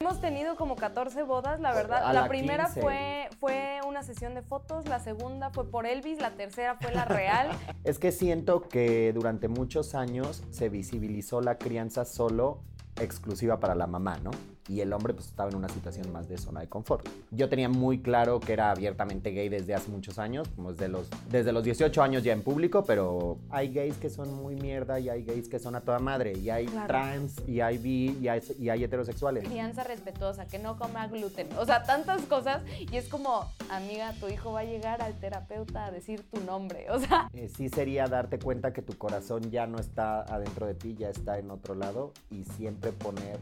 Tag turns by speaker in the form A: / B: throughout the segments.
A: Hemos tenido como 14 bodas, la verdad. La,
B: la
A: primera
B: 15.
A: fue, fue una sesión de fotos, la segunda fue por Elvis, la tercera fue la real.
B: Es que siento que durante muchos años se visibilizó la crianza solo exclusiva para la mamá, ¿no? Y el hombre pues estaba en una situación más de zona de confort. Yo tenía muy claro que era abiertamente gay desde hace muchos años, como desde los, desde los 18 años ya en público, pero hay gays que son muy mierda y hay gays que son a toda madre, y hay
A: Claro.
B: trans, y hay bi, y hay, y hay heterosexuales.
A: Crianza respetuosa, que no coma gluten. O sea, tantas cosas. Y es como, amiga, tu hijo va a llegar al terapeuta a decir tu nombre. O sea,
B: Eh, sí sería darte cuenta que tu corazón ya no está adentro de ti, ya está en otro lado y siempre poner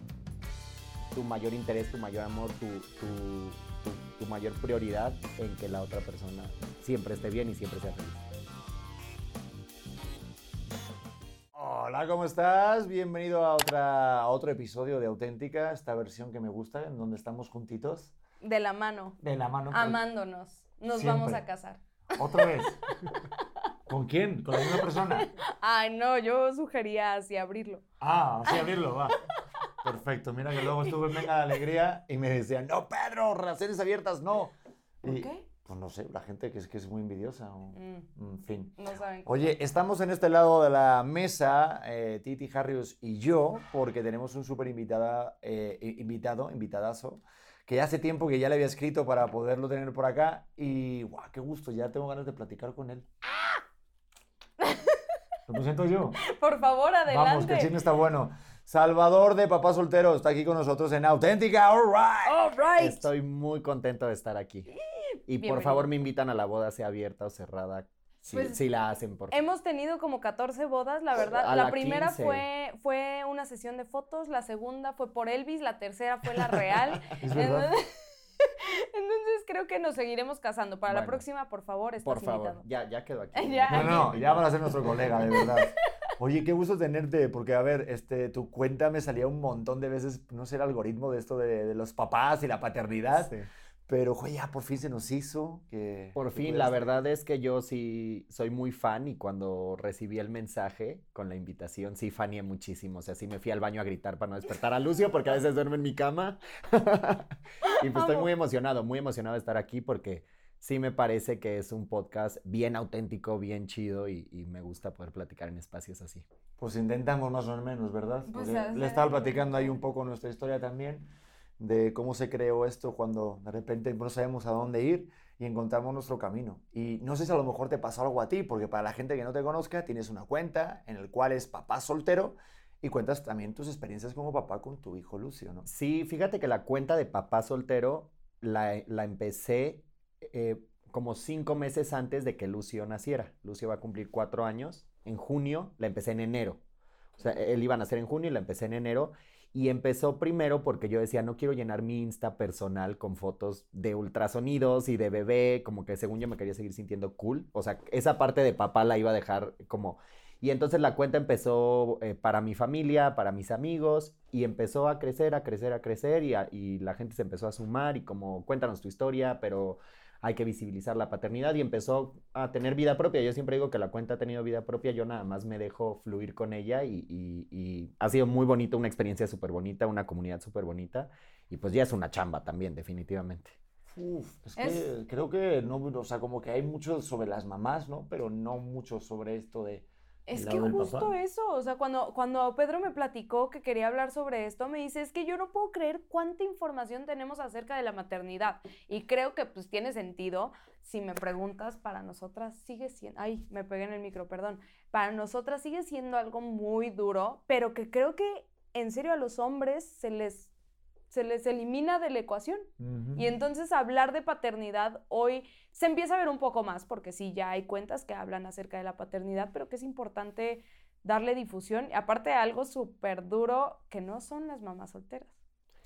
B: tu mayor interés, tu mayor amor, tu, tu- tu- tu mayor prioridad en que la otra persona siempre esté bien y siempre sea feliz.
C: Hola, ¿cómo estás? Bienvenido a, otra, a otro episodio de Auténtica, esta versión que me gusta, en donde estamos juntitos.
A: de la mano,
C: De la mano.
A: amándonos. Nos
C: Siempre.
A: vamos a casar.
C: Otra vez. ¿Con quién? ¿Con la misma persona?
A: Ay, no, yo sugería así abrirlo.
C: Ah, así abrirlo, va. Perfecto, mira que luego estuve en Venga la Alegría y me decían, no, Pedro, relaciones abiertas, no.
A: ¿Por qué?
C: Pues no sé, la gente que es, que es muy envidiosa. o-
A: Mm,
C: En fin.
A: no saben.
C: Oye, estamos en este lado de la mesa, eh, Titi Harrius y yo, porque tenemos un súper invitada, eh, invitado, invitadazo, que hace tiempo que ya le había escrito para poderlo tener por acá y guau, qué gusto, ya tengo ganas de platicar con él. ¿Lo presento yo?
A: Por favor, adelante.
C: Vamos, que el chisme está bueno. Salvador de Papá Soltero está aquí con nosotros en Auténtica, all right.
A: All right.
B: Estoy muy contento de estar aquí. Y por favor me invitan a la boda, sea abierta o cerrada, si,
A: Pues,
B: si la hacen, por favor.
A: Hemos tenido como 14 bodas, la verdad.
B: A
A: la,
B: la
A: primera
B: 15.
A: fue, fue una sesión de fotos, la segunda fue por Elvis, la tercera fue la real.
C: Es verdad.
A: Entonces, creo que nos seguiremos casando. Para la próxima, por favor, estás
B: Por favor,
A: invitado.
B: ya, ya quedó aquí.
A: Ya.
C: No, no, ya van a ser nuestro colega, de verdad. Oye, qué gusto tenerte, porque a ver, este, tu cuenta me salía un montón de veces, no sé, el algoritmo de esto de, de los papás y la paternidad,
B: Sí.
C: Pero oye, ya por fin se nos hizo que...
B: Por
C: que
B: fin, la verdad es que yo sí soy muy fan y cuando recibí el mensaje con la invitación sí faneé muchísimo. O sea, sí me fui al baño a gritar para no despertar a Lucio porque a veces duerme en mi cama. y pues estoy muy emocionado, muy emocionado de estar aquí porque sí me parece que es un podcast bien auténtico, bien chido y, y me gusta poder platicar en espacios así.
C: Pues intentamos más o menos, ¿verdad?
A: Pues,
C: le
A: sea,
C: estaba platicando ahí un poco nuestra historia también, de cómo se creó esto cuando de repente no sabemos a dónde ir y encontramos nuestro camino. Y no sé si a lo mejor te pasó algo a ti, porque para la gente que no te conozca, tienes una cuenta en el cual es papá soltero y cuentas también tus experiencias como papá con tu hijo Lucio, ¿no?
B: Sí, fíjate que la cuenta de papá soltero la, la empecé eh, como cinco meses antes de que Lucio naciera. Lucio va a cumplir cuatro años. En junio la empecé en enero. O sea, él iba a nacer en junio y la empecé en enero. Y empezó primero porque yo decía, no quiero llenar mi Insta personal con fotos de ultrasonidos y de bebé, como que según yo me quería seguir sintiendo cool. O sea, esa parte de papá la iba a dejar como... Y entonces la cuenta empezó eh, para mi familia, para mis amigos, y empezó a crecer, a crecer, a crecer, y, y la gente se empezó a sumar, y como, cuéntanos tu historia, pero hay que visibilizar la paternidad, y empezó a tener vida propia. Yo siempre digo que la cuenta ha tenido vida propia, yo nada más me dejo fluir con ella, y, y- y ha sido muy bonito, una experiencia súper bonita, una comunidad súper bonita, y pues ya es una chamba también, definitivamente.
C: Uf, es que
A: Es-
C: creo que no, o sea, como que hay mucho sobre las mamás, ¿no? Pero no mucho sobre esto de...
A: Es
C: ¿El
A: que justo
C: papá?
A: eso, o sea, cuando, cuando Pedro me platicó que quería hablar sobre esto, me dice, es que yo no puedo creer cuánta información tenemos acerca de la maternidad. Y creo que pues tiene sentido, si me preguntas, para nosotras sigue siendo, ay, me pegué en el micro, perdón, para nosotras sigue siendo algo muy duro, pero que creo que en serio a los hombres se les, se les elimina de la ecuación. Y entonces hablar de paternidad hoy se empieza a ver un poco más, porque sí, ya hay cuentas que hablan acerca de la paternidad, pero que es importante darle difusión. Aparte de algo súper duro, que no son las mamás solteras.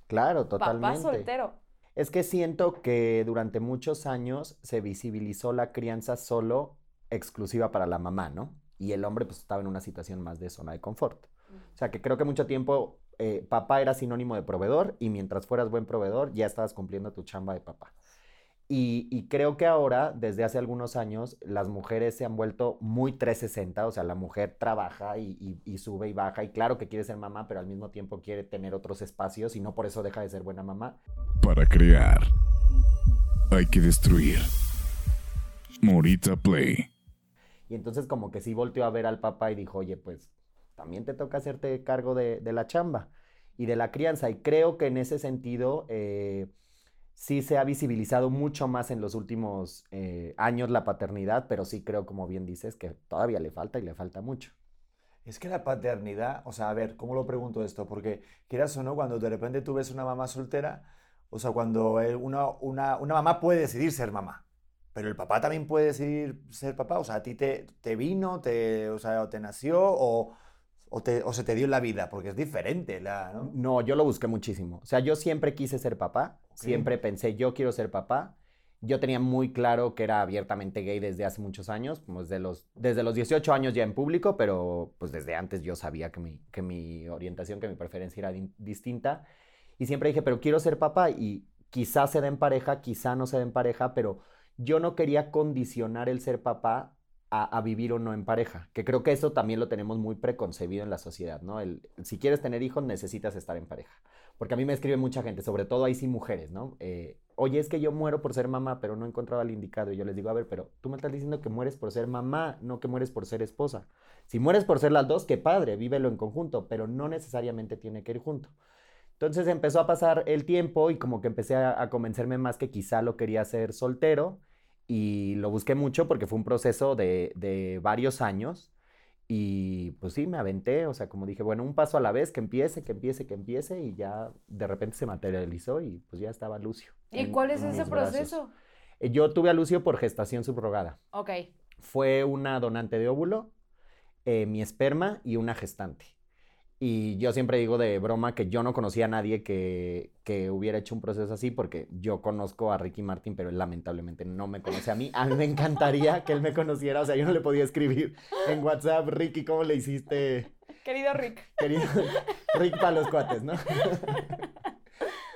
B: Claro,
A: Papá
B: totalmente.
A: soltero.
B: Es que siento que durante muchos años se visibilizó la crianza solo exclusiva para la mamá, ¿no? Y el hombre pues estaba en una situación más de zona de confort. O sea que creo que mucho tiempo eh, papá era sinónimo de proveedor y mientras fueras buen proveedor ya estabas cumpliendo tu chamba de papá. Y, y creo que ahora, desde hace algunos años, las mujeres se han vuelto muy 360, o sea, la mujer trabaja y, y- y sube y baja, y claro que quiere ser mamá, pero al mismo tiempo quiere tener otros espacios y no por eso deja de ser buena mamá.
D: Para crear, hay que destruir. Morita Play.
B: Y entonces como que sí volteó a ver al papá y dijo, oye, pues también te toca hacerte cargo de, de la chamba y de la crianza. Y creo que en ese sentido eh, sí se ha visibilizado mucho más en los últimos eh, años la paternidad, pero sí creo, como bien dices, que todavía le falta y le falta mucho.
C: Es que la paternidad, o sea, a ver, ¿cómo lo pregunto esto? Porque quieras o no, cuando de repente tú ves una mamá soltera, o sea, cuando una, una, una mamá puede decidir ser mamá, pero el papá también puede decidir ser papá, o sea, a ti te, te vino, te, o sea, o te nació o, o, te- o se te dio en la vida, porque es diferente, la, ¿no?
B: No, yo lo busqué muchísimo. O sea, yo siempre quise ser papá, siempre pensé, yo quiero ser papá. Yo tenía muy claro que era abiertamente gay desde hace muchos años, como desde los, desde los 18 años ya en público, pero pues desde antes yo sabía que mi, que mi orientación, que mi preferencia era di- distinta. Y siempre dije, pero quiero ser papá y quizás se dé en pareja, quizá no se dé en pareja, pero yo no quería condicionar el ser papá a, vivir o no en pareja, que creo que eso también lo tenemos muy preconcebido en la sociedad, ¿no? El, si quieres tener hijos necesitas estar en pareja. Porque a mí me escribe mucha gente, sobre todo ahí sí mujeres, ¿no? Eh, Oye, es que yo muero por ser mamá, pero no he encontrado al indicado. Y yo les digo, a ver, pero tú me estás diciendo que mueres por ser mamá, no que mueres por ser esposa. Si mueres por ser las dos, qué padre, vívelo en conjunto, pero no necesariamente tiene que ir junto. Entonces empezó a pasar el tiempo y como que empecé a, a convencerme más que quizá lo quería hacer soltero y lo busqué mucho porque fue un proceso de, de varios años y pues sí, me aventé, o sea, como dije, bueno, un paso a la vez, que empiece, que empiece, que empiece y ya de repente se materializó y pues ya estaba Lucio.
A: ¿Y
B: en-
A: cuál es ese
B: brazos.
A: proceso?
B: Eh, Yo tuve a Lucio por gestación subrogada.
A: Ok.
B: Fue una donante de óvulo, eh, mi esperma y una gestante. Y yo siempre digo de broma que yo no conocía a nadie que, que hubiera hecho un proceso así porque yo conozco a Ricky Martin, pero él lamentablemente no me conoce a mí. A mí me encantaría que él me conociera, o sea, yo no le podía escribir en WhatsApp, Ricky, ¿cómo le hiciste?
A: Querido Rick.
B: Querido Rick para los cuates, ¿no?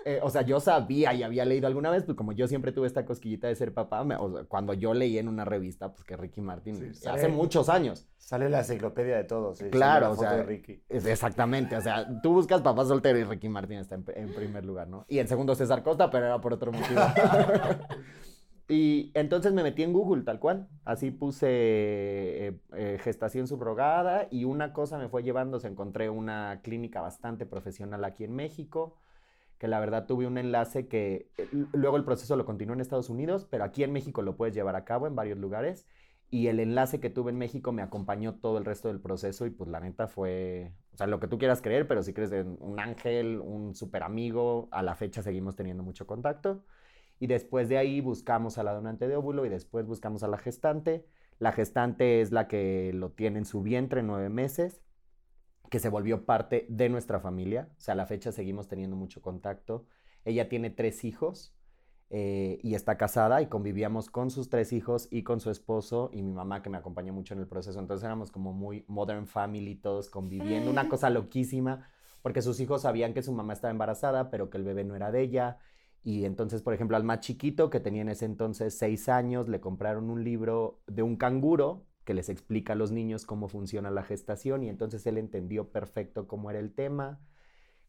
B: Eh, o sea, yo sabía y había leído alguna vez, pues como yo siempre tuve esta cosquillita de ser papá, me- o sea, cuando yo leí en una revista, pues que Ricky Martin,
C: Sí,
B: hace muchos años.
C: Sale la enciclopedia de todos. sí,
B: Claro,
C: la
B: o sea,
C: de Ricky.
B: exactamente, o sea, tú buscas papá soltero y Ricky Martin está en, en primer lugar, ¿no? Y en segundo César Costa, pero era por otro motivo. y entonces me metí en Google, tal cual. Así puse eh, eh, gestación subrogada y una cosa me fue llevando, se encontré una clínica bastante profesional aquí en México, que la verdad tuve un enlace que eh, luego el proceso lo continuó en Estados Unidos, pero aquí en México lo puedes llevar a cabo en varios lugares y el enlace que tuve en México me acompañó todo el resto del proceso y pues la neta fue, o sea, lo que tú quieras creer, pero si crees en un ángel, un super amigo, a la fecha seguimos teniendo mucho contacto. Y después de ahí buscamos a la donante de óvulo y después buscamos a la gestante. La gestante es la que lo tiene en su vientre nueve meses, que se volvió parte de nuestra familia. O sea, a la fecha seguimos teniendo mucho contacto. Ella tiene tres hijos eh, y está casada y convivíamos con sus tres hijos y con su esposo y mi mamá que me acompañó mucho en el proceso. Entonces éramos como muy modern family, todos conviviendo, una cosa loquísima, porque sus hijos sabían que su mamá estaba embarazada, pero que el bebé no era de ella. Y entonces, por ejemplo, al más chiquito, que tenía en ese entonces seis años, le compraron un libro de un canguro que les explica a los niños cómo funciona la gestación y entonces él entendió perfecto cómo era el tema.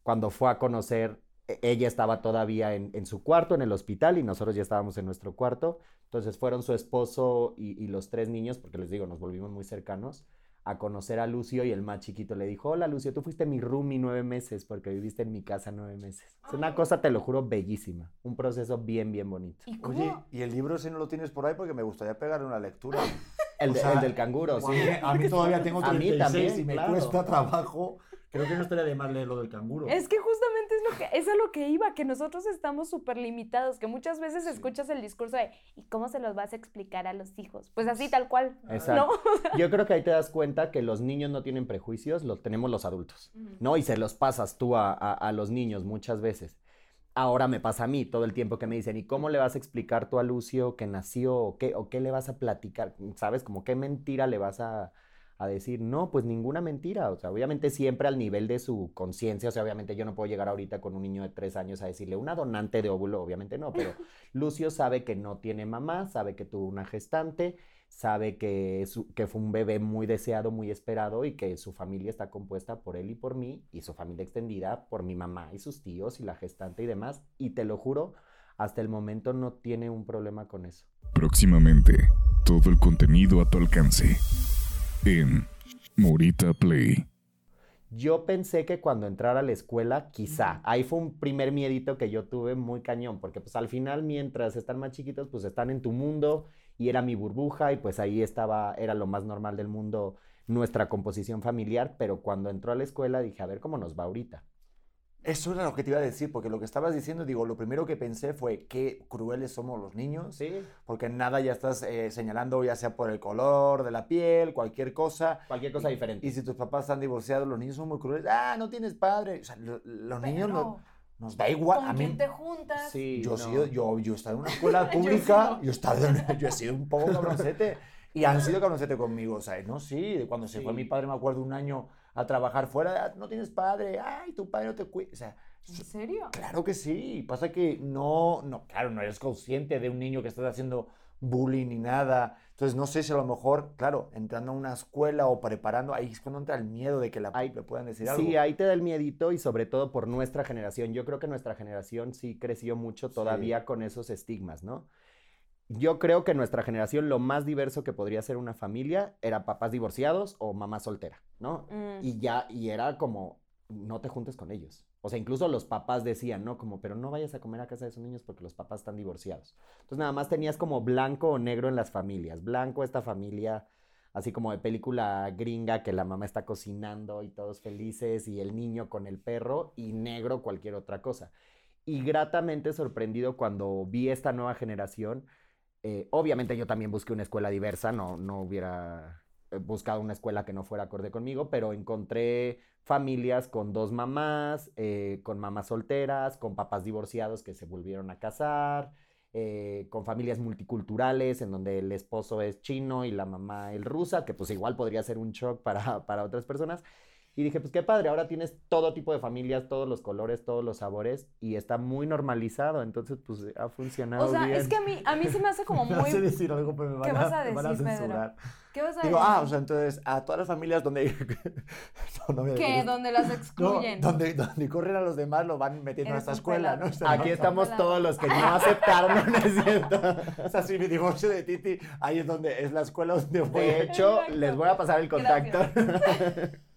B: Cuando fue a conocer, e- ella estaba todavía en, en su cuarto, en el hospital, y nosotros ya estábamos en nuestro cuarto. Entonces fueron su esposo y, y los tres niños, porque les digo, nos volvimos muy cercanos, a conocer a Lucio y el más chiquito le dijo, hola Lucio, tú fuiste mi roomie nueve meses porque viviste en mi casa nueve meses. Es una cosa, te lo juro, bellísima. Un proceso bien, bien bonito.
A: ¿Y?
C: Oye, y el libro si no lo tienes por ahí porque me gustaría pegarle una lectura.
B: El,
C: O
B: de-
C: sea,
B: el del canguro, sí.
C: A mí, todavía tengo
B: A mí
C: 36
B: también,
C: y me
B: claro.
C: cuesta trabajo. Creo que no estaría de más leer lo del canguro.
A: Es que justamente es lo que es a lo que iba, que nosotros estamos súper limitados, que muchas veces escuchas el discurso de ¿y cómo se los vas a explicar a los hijos? Pues así tal cual.
B: Exacto.
A: ¿No?
B: Yo creo que ahí te das cuenta que los niños no tienen prejuicios, los tenemos los adultos, ¿no? Y se los pasas tú a, a- a los niños muchas veces. Ahora me pasa a mí todo el tiempo que me dicen, ¿y cómo le vas a explicar tú a Lucio que nació o qué, o qué le vas a platicar? ¿Sabes? Como qué mentira le vas a, a decir, no, pues ninguna mentira. O sea, obviamente siempre al nivel de su conciencia. O sea, obviamente yo no puedo llegar ahorita con un niño de tres años a decirle una donante de óvulo, obviamente no, pero Lucio sabe que no tiene mamá, sabe que tuvo una gestante, sabe que, su- que fue un bebé muy deseado, muy esperado y que su familia está compuesta por él y por mí y su familia extendida por mi mamá y sus tíos y la gestante y demás. Y te lo juro, hasta el momento no tiene un problema con eso.
D: Próximamente, todo el contenido a tu alcance. En Morita Play.
B: Yo pensé que cuando entrara a la escuela, quizá, ahí fue un primer miedito que yo tuve muy cañón, porque pues al final mientras están más chiquitos, pues están en tu mundo y era mi burbuja y pues ahí estaba, era lo más normal del mundo nuestra composición familiar, pero cuando entró a la escuela dije, a ver cómo nos va ahorita.
C: Eso era lo que te iba a decir, porque lo que estabas diciendo, digo, lo primero que pensé fue qué crueles somos los niños,
B: Sí,
C: porque nada ya estás eh, señalando, ya sea por el color de la piel, cualquier cosa.
B: cualquier cosa diferente.
C: Y si tus papás están divorciados, los niños son muy crueles. Ah, no tienes padre. O sea, lo- los niños no, nos da igual.
A: ¿Con
C: A mí,
A: quién te juntas?
B: Sí,
C: yo, he
B: no.
C: sido- yo, yo he estado en una escuela pública, yo, he estado en- yo he sido un poco cabroncete. Y han sido cabroncete conmigo, o sea, no, sí, cuando se fue
B: Sí.
C: mi padre, me acuerdo un año a trabajar fuera, "Ah, no tienes padre, ay, tu padre no te cuida, o sea,
A: ¿En serio?
C: Claro que sí. Pasa que no, no, claro, no eres consciente de un niño que estás haciendo bullying ni nada. Entonces, no sé si a lo mejor, claro, entrando a una escuela o preparando, ahí es cuando entra el miedo de que la,
B: Ahí-
C: le puedan decir algo.
B: Sí, ahí te da el miedito y sobre todo por nuestra generación. Yo creo que nuestra generación sí creció mucho todavía con esos estigmas, ¿no? Yo creo que nuestra generación lo más diverso que podría ser una familia era papás divorciados o mamá soltera, ¿no?
A: Mm.
B: Y ya, y era como, no te juntes con ellos. O sea, incluso los papás decían, ¿no? Como, pero no vayas a comer a casa de esos niños porque los papás están divorciados. Entonces nada más tenías como blanco o negro en las familias. Blanco esta familia, así como de película gringa, que la mamá está cocinando y todos felices y el niño con el perro, y negro cualquier otra cosa. Y gratamente sorprendido cuando vi esta nueva generación. eh, obviamente yo también busqué una escuela diversa, no, no hubiera buscado una escuela que no fuera acorde conmigo, pero encontré familias con dos mamás, eh, con mamás solteras, con papás divorciados que se volvieron a casar, eh, con familias multiculturales en donde el esposo es chino y la mamá es rusa, que pues igual podría ser un shock para, para otras personas. Y dije, pues qué padre, ahora tienes todo tipo de familias, todos los colores, todos los sabores y está muy normalizado, entonces pues ha funcionado
A: O sea,
B: bien.
A: es que a mí, a mí se me hace como
C: No sé
A: muy...
C: decir algo, pero me van,
A: ¿Qué vas a
C: me van a
A: decir, Pedro?
C: censurar.
A: ¿Qué vas a
C: Digo,
A: decir?
C: ah, o sea, entonces, a todas las familias donde... no, no a
A: que
C: decir-
A: donde las
C: No,
A: excluyen.
C: donde, donde corren a los demás lo van metiendo a
A: Eres
C: esta escuela,
A: pelado.
C: ¿no? O sea,
B: Aquí
C: no-
B: estamos
A: pelado.
B: todos los que no aceptaron, ¿no es cierto?
C: O sea, si mi divorcio de Titi, ahí es donde es la escuela donde voy.
B: De hecho,
A: Exacto.
B: les voy a pasar el contacto.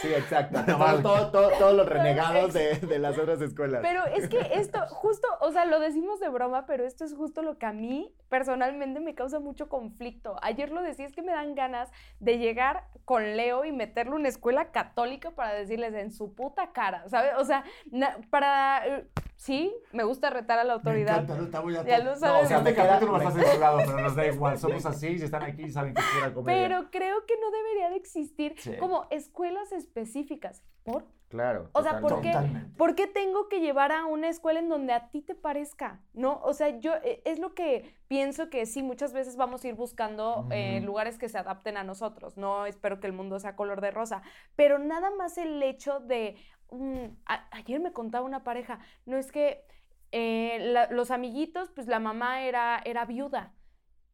B: sí, exacto. Todo- todo- todo- todos los renegados de, de las otras escuelas.
A: Pero es que esto, justo, o sea, lo decimos de broma, pero esto es justo lo que a mí personalmente me causa mucho conflicto. Ayer lo decía, es que me dan ganas de llegar con Leo y meterlo en una escuela católica para decirles en su puta cara, ¿sabes? O sea, na- para... eh, sí, me gusta retar a la
C: Me
A: autoridad.
C: encanta, no está muy
A: Ya lo
C: No,
A: sabes.
C: o sea,
B: me
C: este capítulo va a estar censurado, pero nos da igual. Somos así, si están aquí saben que pura comedia.
A: Pero creo que no debería de existir
C: Sí.
A: como escuelas específicas. ¿Por?
B: Claro.
A: O sea, ¿por qué?
C: Totalmente.
A: ¿Por qué tengo que llevar a una escuela en donde a ti te parezca? ¿No? O sea, yo eh, es lo que pienso que sí, muchas veces vamos a ir buscando eh, lugares que se adapten a nosotros. No espero que el mundo sea color de rosa, pero nada más el hecho de... mm, a- ayer me contaba una pareja, no es que eh, la- los amiguitos, pues la mamá era, era viuda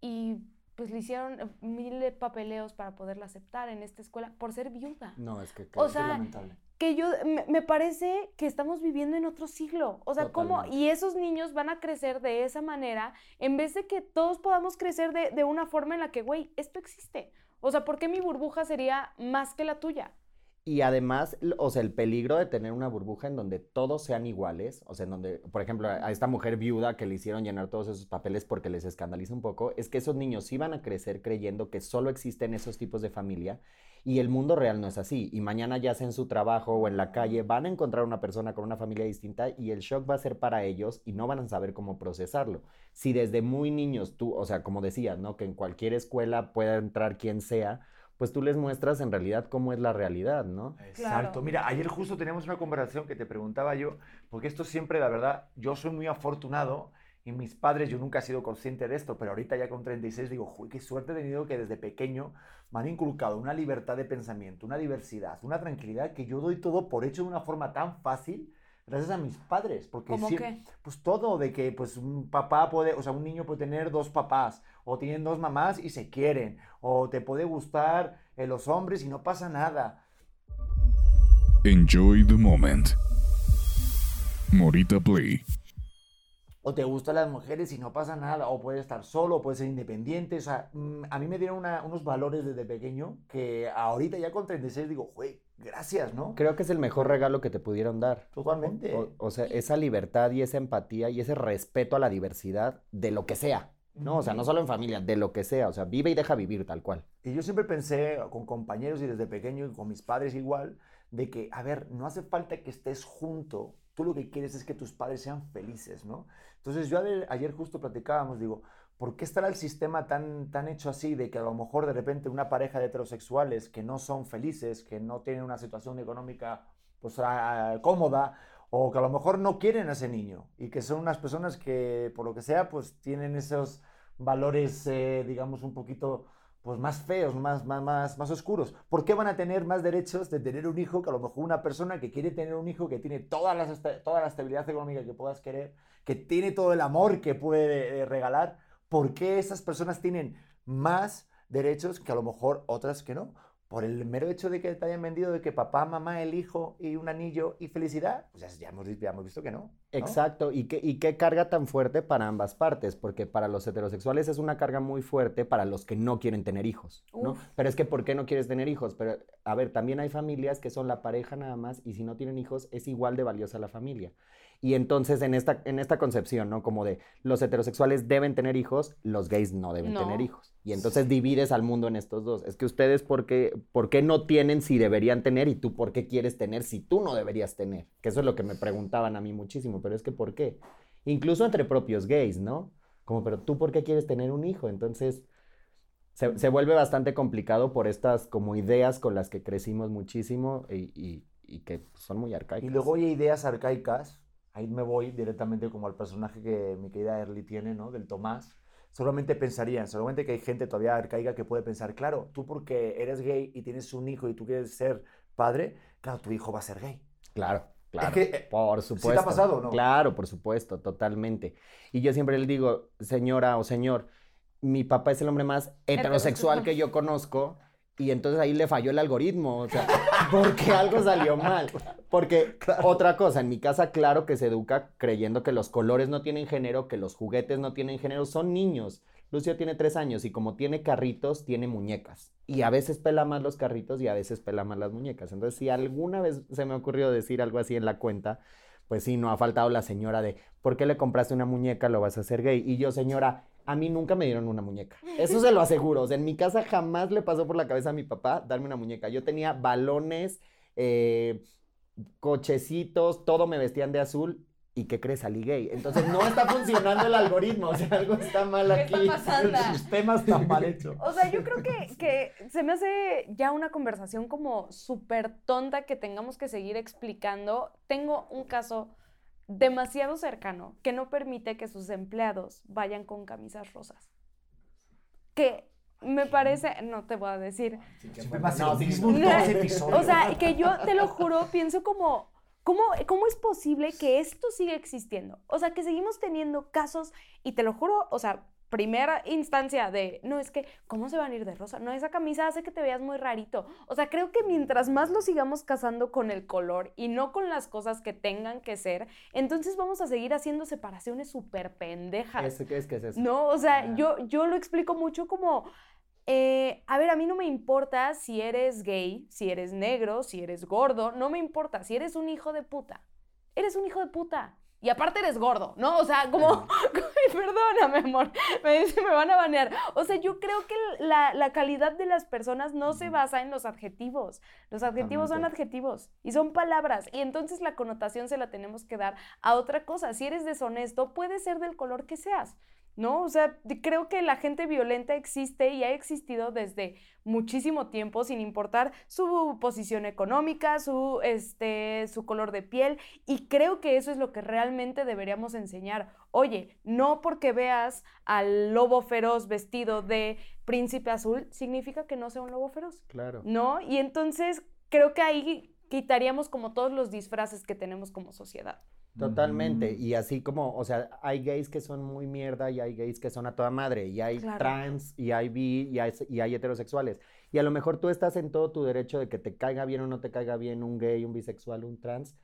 A: y pues le hicieron eh, mil de papeleos para poderla aceptar en esta escuela por ser viuda
B: No, es que.
A: O sea,
C: lamentable.
A: que yo me, me parece que estamos viviendo en otro siglo. O sea, ¿cómo? Y esos niños van a crecer de esa manera en vez de que todos podamos crecer de, de una forma en la que, güey, esto existe. O sea, ¿por qué mi burbuja sería más que la tuya?
B: Y además, o sea, el peligro de tener una burbuja en donde todos sean iguales, o sea, en donde, por ejemplo, a esta mujer viuda que le hicieron llenar todos esos papeles porque les escandaliza un poco, es que esos niños van a crecer creyendo que solo existen esos tipos de familia y el mundo real no es así. Y mañana ya sea en su trabajo o en la calle, van a encontrar una persona con una familia distinta y el shock va a ser para ellos y no van a saber cómo procesarlo. Si desde muy niños tú, o sea, como decías, ¿no? Que en cualquier escuela pueda entrar quien sea, pues tú les muestras en realidad cómo es la realidad, ¿no?
C: Exacto.
A: Claro.
C: Mira, ayer justo teníamos una conversación que te preguntaba yo, porque esto siempre, la verdad, yo soy muy afortunado Y mis padres, yo nunca he sido consciente de esto, pero ahorita ya con 36 digo, uy, qué suerte he tenido que desde pequeño me han inculcado una libertad de pensamiento, una diversidad, una tranquilidad que yo doy todo por hecho de una forma tan fácil gracias a mis padres. Porque
A: ¿Cómo
C: sí-
A: qué?
C: Pues todo, de que pues un papá puede, o sea, un niño puede tener dos papás, o tienen dos mamás y se quieren, o te puede gustar eh, los hombres y no pasa nada.
D: Enjoy the moment. Morita Play.
C: o te gustan las mujeres y no pasa nada, o puedes estar solo, o puedes ser independiente, o sea, mm, a mí me dieron una- unos valores desde pequeño que ahorita ya con 36 digo, güey, gracias, ¿no?
B: Creo que es el mejor regalo que te pudieron dar.
C: Totalmente.
B: O, o sea, esa libertad y esa empatía y ese respeto a la diversidad de lo que sea. ¿No? O sea, no solo en familia, de lo que sea. O sea, vive y deja vivir tal cual.
C: Y yo siempre pensé con compañeros y desde pequeño y con mis padres igual, de que, a ver, no hace falta que estés junto, tú lo que quieres es que tus padres sean felices, ¿no? Entonces yo ayer, justo platicábamos, digo, ¿por qué estará el sistema tan, tan hecho así de que a lo mejor de repente una pareja de heterosexuales que no son felices, que no tienen una situación económica pues ah, cómoda, o que a lo mejor no quieren a ese niño y que son unas personas que por lo que sea pues tienen esos valores eh, digamos un poquito pues más feos, más, más, más, más oscuros. ¿Por qué van a tener más derechos de tener un hijo que a lo mejor una persona que quiere tener un hijo, que tiene toda la, toda la estabilidad económica que puedas querer, que tiene todo el amor que puede eh, regalar? ¿Por qué esas personas tienen más derechos que a lo mejor otras que no? Por el mero hecho de que te hayan vendido de que papá, mamá, el hijo y un anillo y felicidad, pues ya, ya hemos, ya hemos visto que no. ¿no?
B: Exacto, y qué, y qué carga tan fuerte para ambas partes, porque para los heterosexuales es una carga muy fuerte para los que no quieren tener hijos, ¿no?
A: Uf.
B: Pero es que ¿por qué no quieres tener hijos? Pero, a ver, también hay familias que son la pareja nada más, y si no tienen hijos, es igual de valiosa la familia. Y entonces en esta, en esta concepción, ¿no? Como de los heterosexuales deben tener hijos, los gays no deben
A: No.
B: tener hijos. Y entonces divides al mundo en estos dos. Es que ustedes, ¿por qué, ¿por qué no tienen si deberían tener? Y tú, ¿por qué quieres tener si tú no deberías tener? Que eso es lo que me preguntaban a mí muchísimo, pero es que ¿por qué? Incluso entre propios gays, ¿no? Como, pero tú, ¿por qué quieres tener un hijo? Entonces, se, se vuelve bastante complicado por estas como ideas con las que crecimos muchísimo y, y- y que son muy arcaicas.
C: Y luego hay ideas arcaicas, ahí me voy directamente como al personaje que mi querida Erly tiene, ¿no? Del Tomás. Seguramente pensarían, seguramente que hay gente todavía arcaica que puede pensar, claro, tú porque eres gay y tienes un hijo y tú quieres ser padre, claro, tu hijo va a ser gay.
B: Claro, claro.
C: que, eh,
B: por
C: ¿sí te ha
B: supuesto.
C: pasado o no?
B: Claro, por supuesto, totalmente. Y yo siempre le digo, señora o señor, mi papá es el hombre más heterosexual que yo conozco. Y entonces ahí le falló el algoritmo, o sea, porque algo salió mal. Porque otra cosa, en mi casa claro que se educa creyendo que los colores no tienen género, que los juguetes no tienen género, son niños. Lucio tiene tres años y como tiene carritos, tiene muñecas. Y a veces pela más los carritos y a veces pela más las muñecas. Entonces, si alguna vez se me ocurrió decir algo así en la cuenta, pues sí, no ha faltado la señora de, ¿por qué le compraste una muñeca? Lo vas a hacer gay. Y yo, señora, a mí nunca me dieron una muñeca. Eso se lo aseguro. O sea, en mi casa jamás le pasó por la cabeza a mi papá darme una muñeca. Yo tenía balones, eh, cochecitos, todo me vestían de azul. ¿Y qué crees? Salí gay. Entonces no está funcionando el algoritmo. O sea, algo está mal
A: ¿Qué
B: aquí.
A: está pasando?
C: El sistema está mal hecho.
A: O sea, yo creo que, que se me hace ya una conversación como súper tonta que tengamos que seguir explicando. Tengo un caso demasiado cercano que no permite que sus empleados vayan con camisas rosas. Que me parece, no te voy a decir,
C: Siempre
A: No,
C: episodios.
A: o sea, que yo te lo juro, pienso como, ¿cómo, ¿cómo es posible que esto siga existiendo? O sea, que seguimos teniendo casos y te lo juro, o sea, primera instancia de, no, es que, ¿cómo se van a ir de rosa? No, esa camisa hace que te veas muy rarito. O sea, creo que mientras más lo sigamos casando con el color y no con las cosas que tengan que ser, entonces vamos a seguir haciendo separaciones súper pendejas.
B: ¿Eso qué es? ¿Qué es eso?
A: No, o sea,
C: Ah.
A: yo, yo lo explico mucho como, eh, a ver, a mí no me importa si eres gay, si eres negro, si eres gordo, no me importa, si eres un hijo de puta, eres un hijo de puta. Y aparte eres gordo, ¿no? O sea, como, perdóname, amor, me dice, me van a banear. O sea, yo creo que la, la calidad de las personas no se basa en los adjetivos. Los adjetivos son adjetivos y son palabras. Y entonces la connotación se la tenemos que dar a otra cosa. Si eres deshonesto, puede ser del color que seas. ¿No? O sea, creo que la gente violenta existe y ha existido desde muchísimo tiempo, sin importar su posición económica, su, este, su color de piel, y creo que eso es lo que realmente deberíamos enseñar. Oye, no porque veas al lobo feroz vestido de príncipe azul, significa que no sea un lobo feroz,
B: Claro.
A: ¿no? Y entonces creo que ahí quitaríamos como todos los disfraces que tenemos como sociedad.
B: Totalmente.
C: Mm.
B: Y así como, o sea, hay gays que son muy mierda y hay gays que son a toda madre. Y hay
A: Claro.
B: trans y hay bi y hay, y hay heterosexuales. Y a lo mejor tú estás en todo tu derecho de que te caiga bien o no te caiga bien un gay, un bisexual, un trans.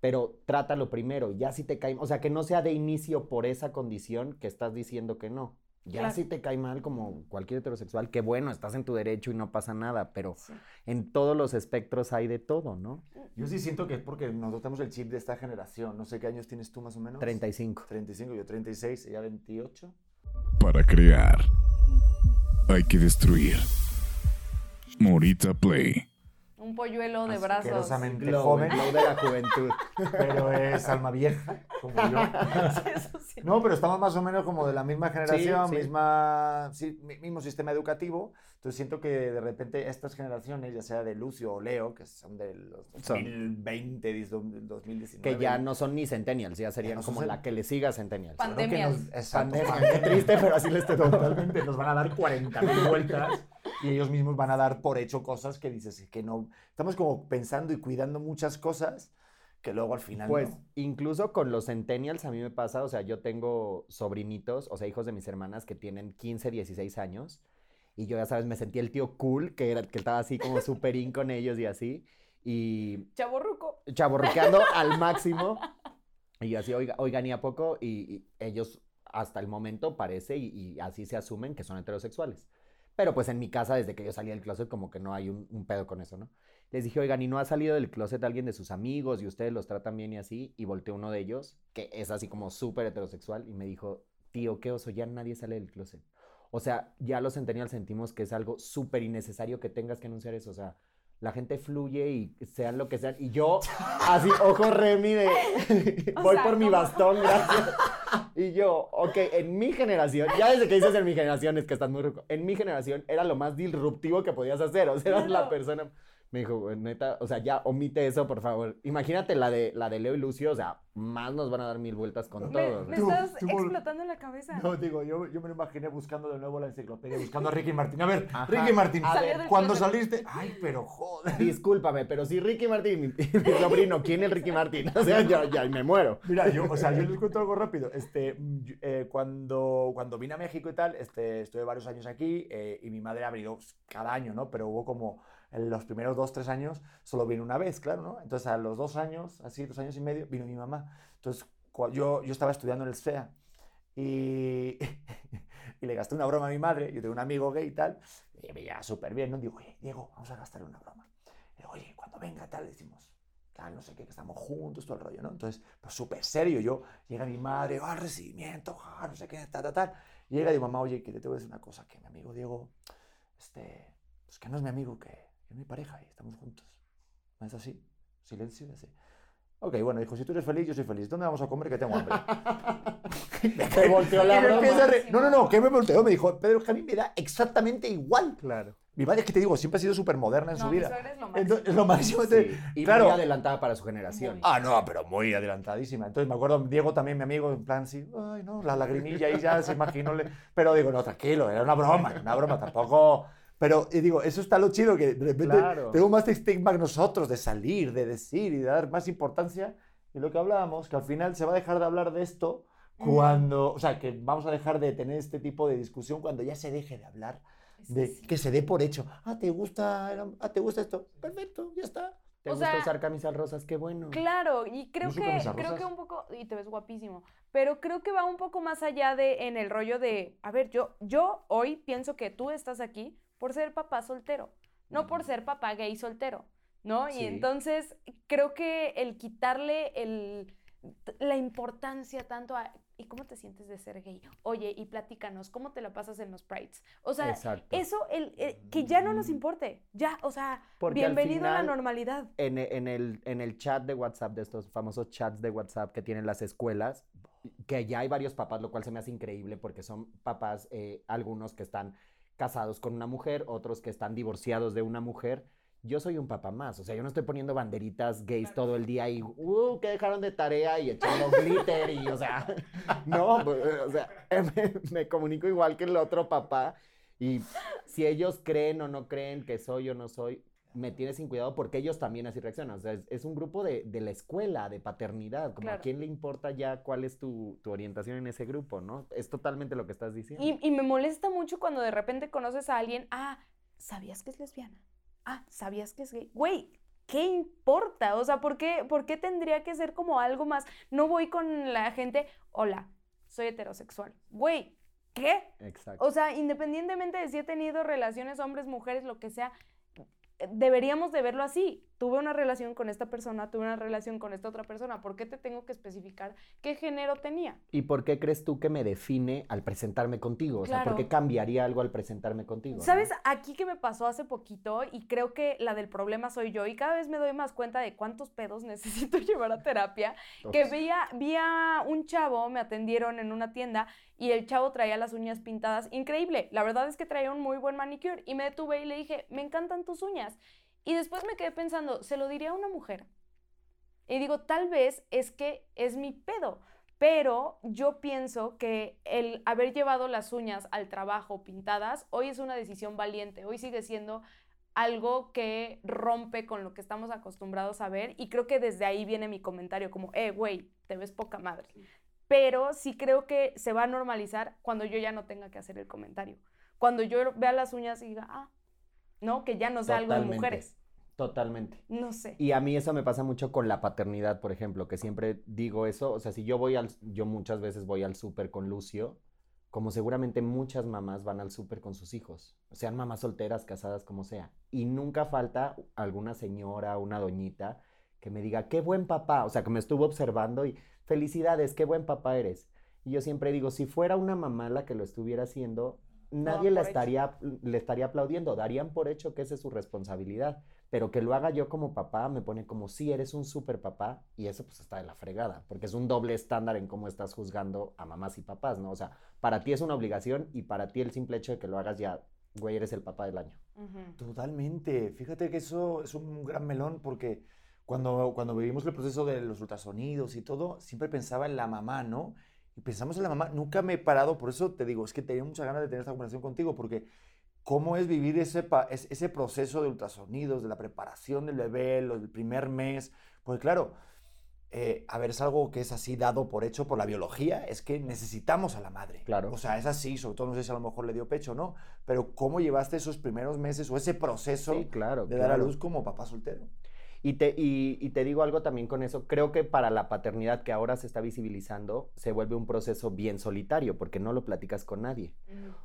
B: Pero trátalo primero. Ya si te cae, o sea, que no sea de inicio por esa condición que estás diciendo que no. Ya
A: Claro.
B: si te cae mal como cualquier heterosexual, que bueno, estás en tu derecho y no pasa nada, pero
A: Sí.
B: en todos los espectros hay de todo, ¿no?
C: Yo sí siento que es porque nosotros tenemos el chip de esta generación. No sé qué años tienes tú más o menos.
B: 35.
C: 35, yo 36, ella 28.
D: Para crear, hay que destruir. Morita Play.
A: Un polluelo de brazos.
C: Asquerosamente
B: Glow,
C: joven,
B: glow de la juventud.
C: pero es alma vieja, como yo.
A: Eso sí.
C: No, pero estamos más o menos como de la misma generación,
B: sí.
C: misma, sí, mi- mismo sistema educativo. Entonces siento que de repente estas generaciones, ya sea de Lucio o Leo, que son de los
B: Son.
C: 2020, dis- del 2019.
B: Que ya no son ni centennials, ya serían
C: no son
B: como la que le siga centennials. Pandemia,
C: pandemia.
B: qué triste, pero así les tocó.
C: Totalmente, nos van a dar 40 mil vueltas y ellos mismos van a dar por hecho cosas que dices que no. Estamos como pensando y cuidando muchas cosas que luego al final.
B: Pues
C: no.
B: incluso con los centennials a mí me pasa, o sea, yo tengo sobrinitos, o sea, hijos de mis hermanas que tienen 15, 16 años, y yo ya sabes, me sentí el tío cool, que, era, que estaba así como súper in con ellos y así, y
A: Chaborruco.
B: chaborruqueando al máximo, y yo así, oiga, oigan, ¿y a poco? Y, y ellos hasta el momento parece, y, y así se asumen que son heterosexuales. Pero pues en mi casa, desde que yo salí del closet, como que no hay un, pedo con eso, ¿no? Les dije, oigan, ¿y no ha salido del closet alguien de sus amigos y ustedes los tratan bien y así? Y volteó uno de ellos, que es así como súper heterosexual, y me dijo, tío, qué oso, ya nadie sale del closet. O sea, ya los centennials sentimos que es algo súper innecesario que tengas que anunciar eso. O sea, la gente fluye y sean lo que sean. Y yo, así, ojo Remy de, voy
A: sea,
B: por mi bastón, gracias. Y yo, ok, en mi generación, ya desde que dices en mi generación es que estás muy rico. En mi generación era lo más disruptivo que podías hacer. O sea, eras la persona. Me dijo, "Güey, neta, o sea, ya omite eso, por favor. Imagínate la de, la de Leo y Lucio, o sea, más nos van a dar mil vueltas con
A: Me,
B: todo.
A: me
C: Tú-
A: estás
C: tú
A: explotando la cabeza.
C: No, digo, yo, yo me lo imaginé buscando de nuevo la enciclopedia, buscando a Ricky Martín. A ver,
B: Ajá.
C: Ricky Martín,
B: A ver,
C: cuando saliste. Ay, pero joder.
B: Discúlpame, pero si Ricky Martín, mi, mi sobrino, ¿quién es Ricky Martín? O sea, ya, ya me muero.
C: Mira, yo, o sea, yo les cuento algo rápido. Este, yo- eh, cuando, cuando vine a México y tal, este, estuve varios años aquí eh, y mi madre ha venido cada año, ¿no? Pero hubo como en los primeros dos, tres años, solo vino una vez, claro, ¿no? Entonces a los dos años, así, dos años y medio, vino mi mamá. Entonces yo, yo estaba estudiando en el SEA y, y le gasté una broma a mi madre. Yo tengo un amigo gay y tal, y me veía súper bien, ¿no? Digo, oye, Diego, vamos a gastarle una broma. Y digo, oye, cuando venga tal, decimos, tal, no sé qué, que estamos juntos, todo el rollo, ¿no? Entonces, pues súper serio, yo, llega mi madre, va al recibimiento, ja, no sé qué, tal, tal, tal. Llega y digo, mamá, oye, que te tengo que decir una cosa, que mi amigo Diego, este, pues que no es mi amigo, que es mi pareja y estamos juntos. ¿No es así? Silencio y así. Ok, bueno, dijo, si tú eres feliz, yo soy feliz. ¿Dónde vamos a comer que tengo hambre?
B: Te volteó la
C: me
B: broma.
C: No, no, no, que me volteó, me dijo, Pedro, es que a mí me da exactamente igual.
B: Claro.
C: Mi madre es que te digo, siempre ha sido súper moderna en
A: No,
C: su
A: mi
C: vida.
A: es lo máximo.
C: Entonces, es lo máximo. entonces,
B: Sí, y
C: claro.
B: muy adelantada para su generación.
C: Ah, no, pero muy adelantadísima. Entonces me acuerdo, Diego también, mi amigo, en plan, sí, ay, no, la lagrimilla ahí ya se imaginó. Pero digo, no, tranquilo, era una broma, era una broma, tampoco. Pero y digo, eso está lo chido, que de repente
B: Claro.
C: tenemos más estigma que nosotros de salir, de decir y de dar más importancia. Y lo que hablábamos, que al final se va a dejar de hablar de esto cuando, o sea, que vamos a dejar de tener este tipo de discusión cuando ya se deje de hablar, de
A: Sí.
C: que se dé por hecho. Ah, ¿te gusta, ah, ¿te gusta esto? Perfecto, ya está.
B: ¿Te
A: O
B: gusta
A: sea,
B: usar camisas rosas? Qué bueno.
A: Claro, y creo que, creo que un poco, y te ves guapísimo, pero creo que va un poco más allá de en el rollo de, a ver, yo, yo hoy pienso que tú estás aquí por ser papá soltero, no por ser papá gay soltero, ¿no?
B: Sí.
A: Y entonces creo que el quitarle el, la importancia tanto a, ¿y cómo te sientes de ser gay? Oye, y platícanos, ¿cómo te la pasas en los prides? O sea,
B: Exacto.
A: eso, el, el- que ya no nos importe, ya, o sea,
B: Porque
A: bienvenido a la
B: final-
A: normalidad.
B: en, e- en el, en el chat de WhatsApp, de estos famosos chats de WhatsApp que tienen las escuelas, que ya hay varios papás, lo cual se me hace increíble porque son papás, eh, algunos que están casados con una mujer, otros que están divorciados de una mujer. Yo soy un papá más, o sea, yo no estoy poniendo banderitas gays todo el día y, uh, que dejaron de tarea y echando glitter y, o sea, no, o sea, me, me comunico igual que el otro papá y si ellos creen o no creen que soy o no soy, me tiene sin cuidado porque ellos también así reaccionan. O sea, es, es un grupo de, de, la escuela, de paternidad. Como
A: Claro.
B: a quién le importa ya cuál es tu, tu orientación en ese grupo, ¿no? Es totalmente lo que estás diciendo.
A: Y, y me molesta mucho cuando de repente conoces a alguien, ah, ¿sabías que es lesbiana? Ah, ¿sabías que es gay? Güey, ¿qué importa? O sea, ¿por qué, ¿por qué tendría que ser como algo más? No voy con la gente, hola, soy heterosexual. Güey, ¿qué?
B: Exacto.
A: O sea, independientemente de si he tenido relaciones hombres, mujeres, lo que sea, deberíamos de verlo así. Tuve una relación con esta persona, tuve una relación con esta otra persona. ¿Por qué te tengo que especificar qué género tenía?
B: ¿Y por qué crees tú que me define al presentarme contigo? O sea, ¿por qué cambiaría algo al presentarme contigo? no?
A: ¿Sabes? Aquí que me pasó hace poquito y creo que la del problema soy yo y cada vez me doy más cuenta de cuántos pedos necesito llevar a terapia. Que veía, vi a un chavo, me atendieron en una tienda y el chavo traía las uñas pintadas. Increíble. La verdad es que traía un muy buen manicure y me detuve y le dije, me encantan tus uñas. Y después me quedé pensando, ¿se lo diría a una mujer? Y digo, tal vez es que es mi pedo. Pero yo pienso que el haber llevado las uñas al trabajo pintadas hoy es una decisión valiente. Hoy sigue siendo algo que rompe con lo que estamos acostumbrados a ver. Y creo que desde ahí viene mi comentario, como, eh, güey, te ves poca madre. Pero sí creo que se va a normalizar cuando yo ya no tenga que hacer el comentario. Cuando yo vea las uñas y diga, ah, no, que ya no sea algo de mujeres.
B: Totalmente.
A: No sé.
B: Y a mí eso me pasa mucho con la paternidad, por ejemplo, que siempre digo eso, o sea, si yo voy al, yo muchas veces voy al súper con Lucio, como seguramente muchas mamás van al súper con sus hijos, sean mamás solteras, casadas, como sea, y nunca falta alguna señora, una doñita que me diga, qué buen papá, o sea, que me estuvo observando y felicidades, qué buen papá eres. Y yo siempre digo, si fuera una mamá la que lo estuviera haciendo, nadie la
A: hecho.
B: estaría, le estaría aplaudiendo, darían por hecho que esa es su responsabilidad pero que lo haga yo como papá me pone como si eres un super papá y eso pues está de la fregada, porque es un doble estándar en cómo estás juzgando a mamás y papás, ¿no? O sea, para ti es una obligación y para ti el simple hecho de que lo hagas ya, güey, eres el papá del año.
C: Totalmente. Fíjate que eso es un gran melón porque cuando, cuando vivimos el proceso de los ultrasonidos y todo, siempre pensaba en la mamá, ¿no? Y pensamos en la mamá. Nunca me he parado, por eso te digo, es que tenía muchas ganas de tener esta conversación contigo porque cómo es vivir ese, ese proceso de ultrasonidos, de la preparación del bebé, lo del primer mes. Pues claro, eh, a ver, es algo que es así dado por hecho por la biología, es que necesitamos a la madre.
B: Claro.
C: O sea, es así, sobre todo no sé si a lo mejor le dio pecho o no, pero ¿cómo llevaste esos primeros meses o ese proceso
B: Sí, claro.
C: de dar a luz como papá soltero?
B: Y te, y, y te digo algo también con eso, creo que para la paternidad que ahora se está visibilizando, se vuelve un proceso bien solitario, porque no lo platicas con nadie.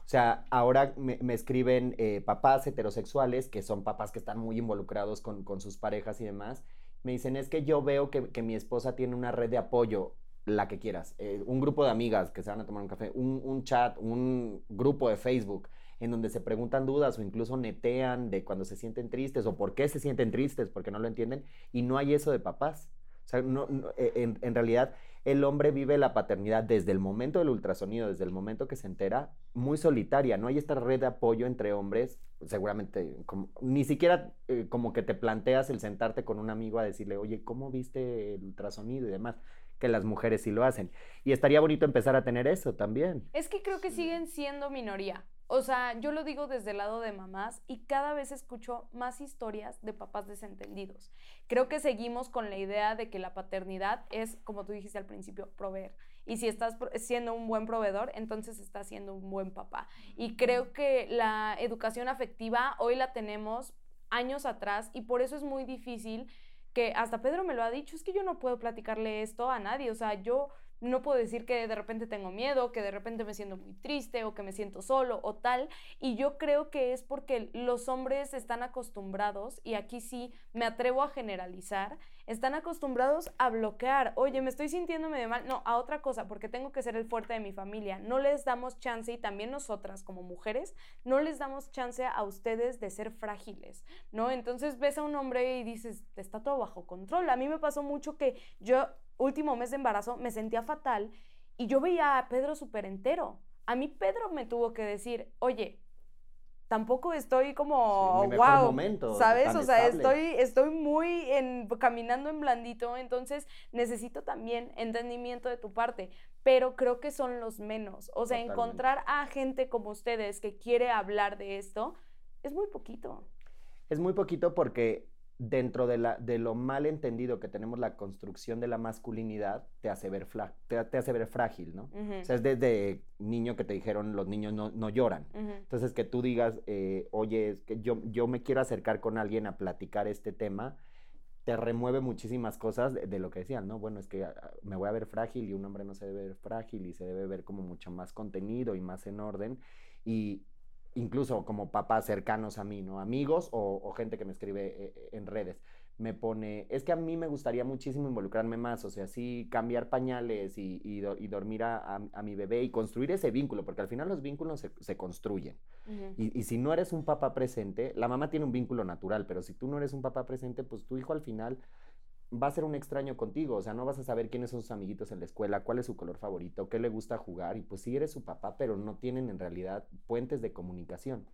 B: O sea, ahora me, me escriben eh, papás heterosexuales, que son papás que están muy involucrados con, con sus parejas y demás. Me dicen, es que yo veo que, que mi esposa tiene una red de apoyo, la que quieras, eh, un grupo de amigas que se van a tomar un café, un, un chat, un grupo de Facebook, en donde se preguntan dudas o incluso netean de cuando se sienten tristes o por qué se sienten tristes, porque no lo entienden, y no hay eso de papás. O sea, no- no, en, en realidad el hombre vive la paternidad desde el momento del ultrasonido, desde el momento que se entera, muy solitaria. No hay esta red de apoyo entre hombres, seguramente, como- ni siquiera eh, como que te planteas el sentarte con un amigo a decirle, oye, ¿cómo viste el ultrasonido y demás? Que las mujeres sí lo hacen. Y estaría bonito empezar a tener eso también.
A: Es que creo que siguen siendo minoría. O sea, yo lo digo desde el lado de mamás y cada vez escucho más historias de papás desentendidos. Creo que seguimos con la idea de que la paternidad es, como tú dijiste al principio, proveer. Y si estás siendo un buen proveedor, entonces estás siendo un buen papá. Y creo que la educación afectiva hoy la tenemos años atrás y por eso es muy difícil que hasta Pedro me lo ha dicho, es que yo no puedo platicarle esto a nadie, o sea, yo no puedo decir que de repente tengo miedo, que de repente me siento muy triste o que me siento solo o tal. Y yo creo que es porque los hombres están acostumbrados, y aquí sí me atrevo a generalizar, están acostumbrados a bloquear. Oye, me estoy sintiéndome de mal. No, a otra cosa, porque tengo que ser el fuerte de mi familia. No les damos chance, y también nosotras como mujeres, no les damos chance a ustedes de ser frágiles, ¿no? Entonces ves a un hombre y dices, está todo bajo control. A mí me pasó mucho que yo último mes de embarazo me sentía fatal Y yo veía a Pedro súper entero. A mí Pedro me tuvo que decir, oye, tampoco estoy como,
B: Sí,
A: wow,
B: momento,
A: ¿sabes? O sea,
B: estable.
A: estoy, estoy muy en, caminando en blandito, entonces necesito también entendimiento de tu parte, pero creo que son los menos. O sea,
B: Totalmente.
A: encontrar a gente como ustedes que quiere hablar de esto es muy poquito.
B: Es muy poquito porque dentro de, la, de lo mal entendido que tenemos la construcción de la masculinidad, te hace ver, fla- te, te hace ver frágil, ¿no? O sea, es desde niño que te dijeron los niños no, no lloran. Entonces, que tú digas, eh, oye, es que yo, yo me quiero acercar con alguien a platicar este tema, te remueve muchísimas cosas de, de lo que decían, ¿no? Bueno, es que ah, me voy a ver frágil y un hombre no se debe ver frágil y se debe ver como mucho más contenido y más en orden. Y incluso como papás cercanos a mí, ¿no? Amigos o, o gente que me escribe eh, en redes. Me pone, es que a mí me gustaría muchísimo involucrarme más, o sea, sí cambiar pañales y, y do- y dormir a, a- a mi bebé y construir ese vínculo, porque al final los vínculos se, se construyen. Y si no eres un papá presente, la mamá tiene un vínculo natural, pero si tú no eres un papá presente, pues tu hijo al final va a ser un extraño contigo, o sea, no vas a saber quiénes son sus amiguitos en la escuela, cuál es su color favorito, qué le gusta jugar, y pues sí eres su papá, pero no tienen en realidad puentes de comunicación.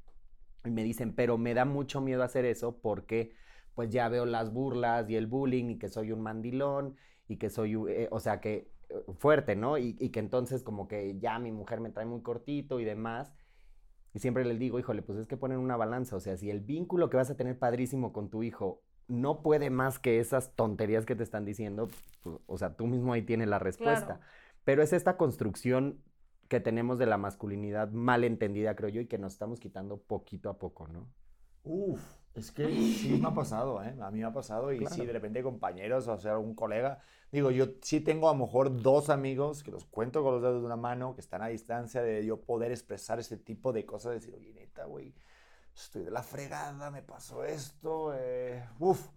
B: Y me dicen, pero me da mucho miedo hacer eso porque pues ya veo las burlas y el bullying y que soy un mandilón y que soy, eh, o sea, que eh, fuerte, ¿no? Y, y que entonces como que ya mi mujer me trae muy cortito y demás. Y siempre les digo, híjole, pues es que ponen una balanza, o sea, si el vínculo que vas a tener padrísimo con tu hijo no puede más que esas tonterías que te están diciendo, pues, o sea, tú mismo ahí tienes la respuesta.
A: Claro.
B: Pero es esta construcción que tenemos de la masculinidad mal entendida, creo yo, y que nos estamos quitando poquito a poco, ¿no?
C: Uf, es que sí me ha pasado, ¿eh? A mí me ha pasado y sí,
B: Claro.
C: de repente compañeros, o sea, algún colega. Digo, yo sí tengo a lo mejor dos amigos que los cuento con los dedos de una mano, que están a distancia de yo poder expresar ese tipo de cosas, decir, oye, neta, güey, estoy de la fregada, me pasó esto, eh, uf,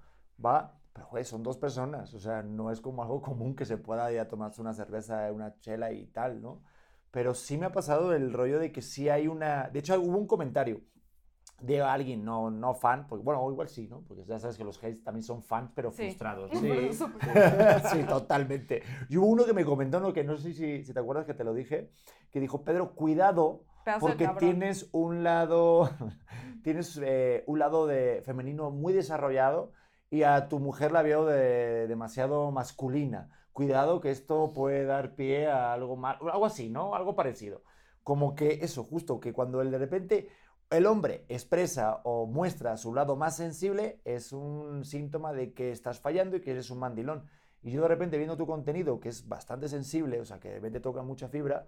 C: va. Pero, güey, son dos personas, o sea, no es como algo común que se pueda ya tomarse una cerveza, una chela y tal, ¿no? Pero sí me ha pasado el rollo de que sí hay una... De hecho, hubo un comentario de alguien no, no fan, porque bueno, igual sí, ¿no? Porque ya sabes que los hates también son fans, pero
A: Sí.
C: frustrados. ¿no?
A: Súper-
C: sí, totalmente. Y hubo uno que me comentó, ¿no? que no sé si, si te acuerdas que te lo dije, que dijo, Pedro, cuidado, porque tienes un lado, tienes eh, un lado de femenino muy desarrollado y a tu mujer la veo de, demasiado masculina. Cuidado que esto puede dar pie a algo mal, algo así, ¿no? Algo parecido. Como que eso, justo, que cuando el de repente el hombre expresa o muestra su lado más sensible, es un síntoma de que estás fallando y que eres un mandilón. Y yo de repente viendo tu contenido, que es bastante sensible, o sea, que de repente toca mucha fibra,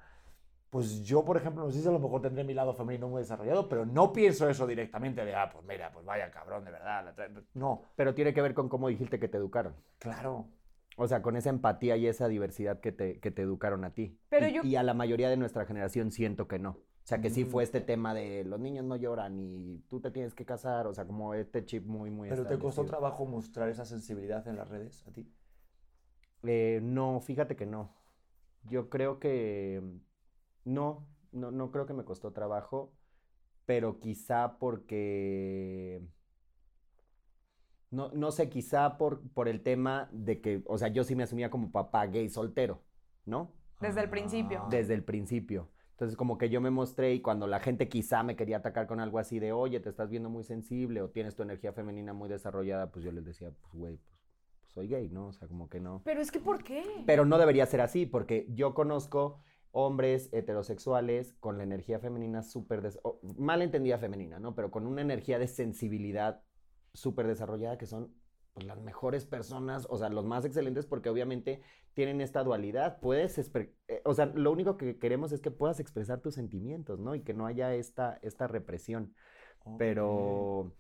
C: pues yo, por ejemplo, no sé si a lo mejor tendré mi lado femenino muy desarrollado, pero no pienso eso directamente de, ah, pues mira, pues vaya cabrón, de verdad. No,
B: Pero tiene que ver con cómo dijiste que te educaron.
C: claro.
B: O sea, con esa empatía y esa diversidad que te, que te educaron a ti.
A: Pero
B: y,
A: yo-
B: y a la mayoría de nuestra generación siento que no. O sea, que sí fue este tema de los niños no lloran y tú te tienes que casar. O sea, como este chip muy, muy
C: Pero te costó trabajo mostrar esa sensibilidad en las redes a ti.
B: Eh, no, fíjate que no. Yo creo que no, no, no creo que me costó trabajo, pero quizá porque, no, no sé, quizá por, por el tema de que, o sea, yo sí me asumía como papá gay soltero, ¿no?
A: Desde el principio.
C: Ah.
B: Desde el principio. Entonces, como que yo me mostré y cuando la gente quizá me quería atacar con algo así de, oye, te estás viendo muy sensible o tienes tu energía femenina muy desarrollada, pues yo les decía, pues, güey, pues, pues soy gay, ¿no? O sea, como que no.
A: Pero es que, ¿por qué?
B: Pero no debería ser así, porque yo conozco hombres heterosexuales con la energía femenina súper, mal entendida femenina, ¿no? Pero con una energía de sensibilidad súper desarrollada que son pues, las mejores personas, o sea, los más excelentes porque obviamente tienen esta dualidad. Puedes, eh, o sea, lo único que queremos es que puedas expresar tus sentimientos, ¿no? Y que no haya esta, esta represión. Pero...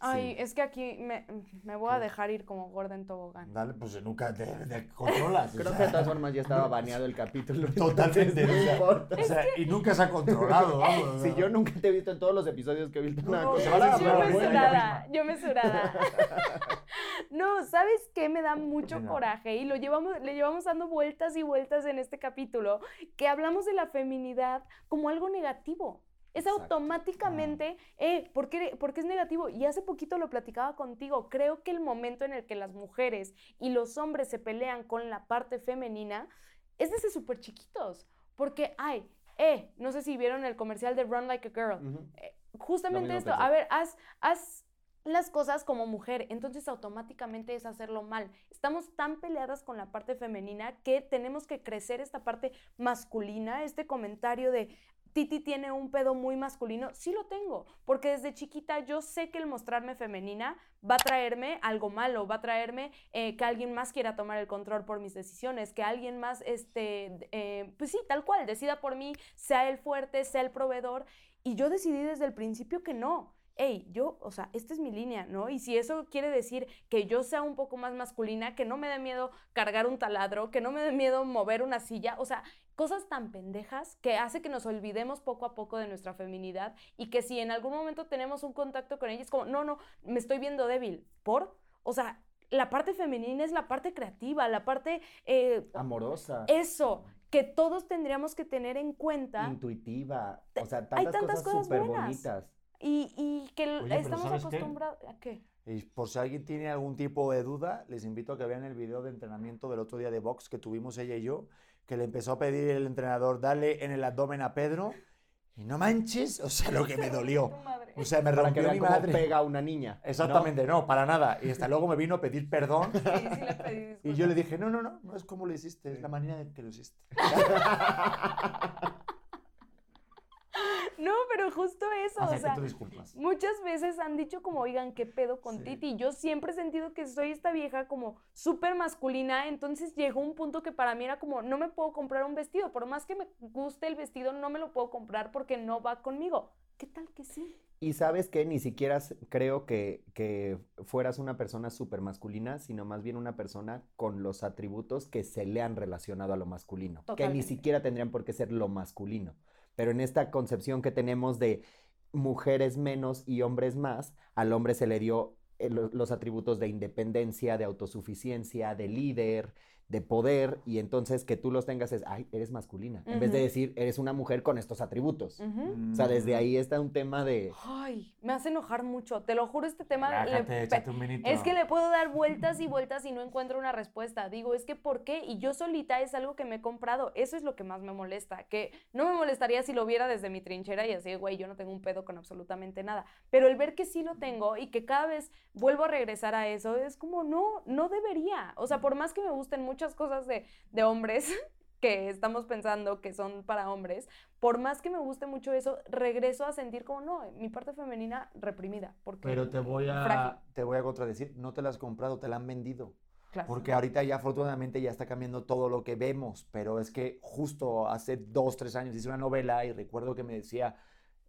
A: Ay,
B: sí.
A: es que aquí me, me voy a dejar ir como gorda en tobogán.
C: Dale, pues nunca te, te controlas. o
B: Creo
C: sea.
B: que de todas formas ya estaba baneado el capítulo.
C: Totalmente. o sea,
B: no importa.
C: o sea, y nunca se ha controlado, vamos.
B: Si yo nunca te he visto en todos los episodios que he visto una
C: No,
B: cosa.
A: Yo
C: hablar,
B: pero
A: me
C: bueno,
B: bueno.
A: surada, yo me surada. No, ¿sabes qué? Me da mucho coraje y lo llevamos, le llevamos dando vueltas y vueltas en este capítulo, que hablamos de la feminidad como algo negativo. Es
C: Exacto.
A: automáticamente, eh, ¿por qué, por qué es negativo? Y hace poquito lo platicaba contigo. Creo que el momento en el que las mujeres y los hombres se pelean con la parte femenina es desde súper chiquitos. Porque, ay, eh, no sé si vieron el comercial de Run Like a Girl. Eh, justamente esto,
B: pensé.
A: a ver, haz, haz las cosas como mujer, entonces automáticamente es hacerlo mal. Estamos tan peleadas con la parte femenina que tenemos que crecer esta parte masculina, este comentario de Titi tiene un pedo muy masculino, sí lo tengo, porque desde chiquita yo sé que el mostrarme femenina va a traerme algo malo, va a traerme eh, que alguien más quiera tomar el control por mis decisiones, que alguien más, este, eh, pues sí, tal cual, decida por mí, sea el fuerte, sea el proveedor, y yo decidí desde el principio que no. Hey, yo, o sea, esta es mi línea, ¿no? Y si eso quiere decir que yo sea un poco más masculina, que no me dé miedo cargar un taladro, que no me dé miedo mover una silla, o sea, cosas tan pendejas que hace que nos olvidemos poco a poco de nuestra feminidad y que si en algún momento tenemos un contacto con ella, es como, no, no, me estoy viendo débil. ¿Por? O sea, la parte femenina es la parte creativa, la parte... eh,
B: Amorosa.
A: eso, que todos tendríamos que tener en cuenta
B: Intuitiva. O sea,
A: hay
B: tantas,
A: tantas
B: cosas súper bonitas.
A: y, y que
C: Oye,
A: estamos
C: ¿sabes qué?
A: acostumbrados... ¿A qué?
C: Y por si alguien tiene algún tipo de duda, les invito a que vean el video de entrenamiento del otro día de box que tuvimos ella y yo, que le empezó a pedir el entrenador, dale en el abdomen a Pedro, y no manches, o sea, lo que me dolió. O sea, me
B: Para que
C: rompió
B: vean
C: mi
B: cómo
C: madre.
B: pega a una niña. ¿no?
C: Exactamente, no, para nada. Y hasta luego me vino a pedir perdón.
A: Sí, sí le pedí
C: Y yo le dije, no, no, no, no es como lo hiciste, es la manera en que lo hiciste.
A: No, pero justo eso, o
C: Acepto
A: sea,
C: disculpas.
A: muchas veces han dicho como, oigan, ¿qué pedo con
C: Sí.
A: Titi? Yo siempre he sentido que soy esta vieja como súper masculina, entonces llegó un punto que para mí era como, no me puedo comprar un vestido, por más que me guste el vestido, no me lo puedo comprar porque no va conmigo. ¿Qué tal que sí?
B: Y sabes que ni siquiera creo que, que fueras una persona súper masculina, sino más bien una persona con los atributos que se le han relacionado a lo masculino, que ni siquiera tendrían por qué ser lo masculino. Pero en esta concepción que tenemos de mujeres menos y hombres más, al hombre se le dio eh, lo- los atributos de independencia, de autosuficiencia, de líder, de poder, y entonces que tú los tengas es, ay, eres masculina, en vez de decir, eres una mujer con estos atributos.
A: Ujú.
B: O sea, desde
C: Mm.
B: ahí está un tema de...
A: Ay, me hace enojar mucho, te lo juro, este tema... le pe-
C: échate un.
A: Es que le puedo dar vueltas y vueltas y no encuentro una respuesta. Digo, es que ¿por qué? Y yo solita es algo que me he comprado. Eso es lo que más me molesta. Que no me molestaría si lo viera desde mi trinchera y así, güey, yo no tengo un pedo con absolutamente nada. Pero el ver que sí lo tengo y que cada vez vuelvo a regresar a eso, es como, no, no debería. O sea, por más que me gusten muchas cosas de, de hombres que estamos pensando que son para hombres, por más que me guste mucho eso, regreso a sentir como, no, mi parte femenina reprimida. Porque,
C: Pero te voy a,
A: Frágil.
C: te voy a contradecir, no te la has comprado, te la han vendido.
A: Claro.
C: Porque ahorita ya afortunadamente ya está cambiando todo lo que vemos, pero es que justo hace dos, tres años hice una novela y recuerdo que me decía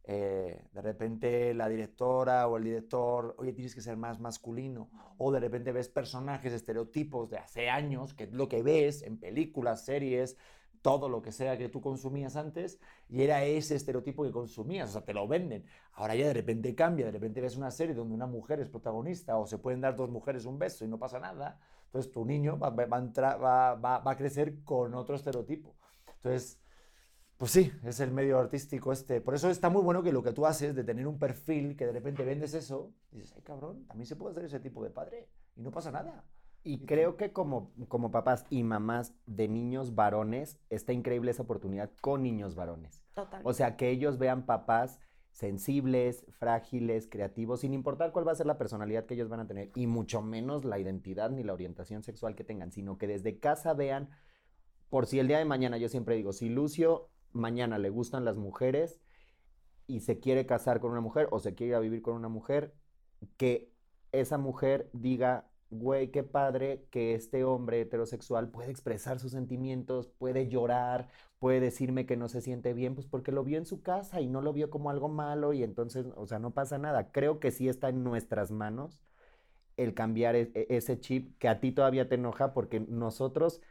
C: eh, de repente la directora o el director, oye, tienes que ser más masculino. O de repente ves personajes, estereotipos de hace años, que es lo que ves en películas, series, todo lo que sea que tú consumías antes, y era ese estereotipo que consumías, o sea, te lo venden. Ahora ya de repente cambia, de repente ves una serie donde una mujer es protagonista o se pueden dar dos mujeres un beso y no pasa nada. Entonces tu niño va, va- va va a crecer con otro estereotipo. Entonces, pues sí, es el medio artístico este. Por eso está muy bueno que lo que tú haces de tener un perfil que de repente vendes eso, dices, ay cabrón, también se puede hacer ese tipo de padre y no pasa nada.
B: Y creo que como, como papás y mamás de niños varones, está increíble esa oportunidad con niños varones.
A: Total.
B: O sea, que ellos vean papás sensibles, frágiles, creativos, sin importar cuál va a ser la personalidad que ellos van a tener, y mucho menos la identidad ni la orientación sexual que tengan, sino que desde casa vean, por si el día de mañana, yo siempre digo, si Lucio mañana le gustan las mujeres y se quiere casar con una mujer o se quiere vivir con una mujer, que esa mujer diga, güey, qué padre que este hombre heterosexual puede expresar sus sentimientos, puede llorar, puede decirme que no se siente bien, pues porque lo vio en su casa y no lo vio como algo malo y entonces, o sea, no pasa nada. Creo que sí está en nuestras manos el cambiar e- e- ese chip que a ti todavía te enoja porque nosotros,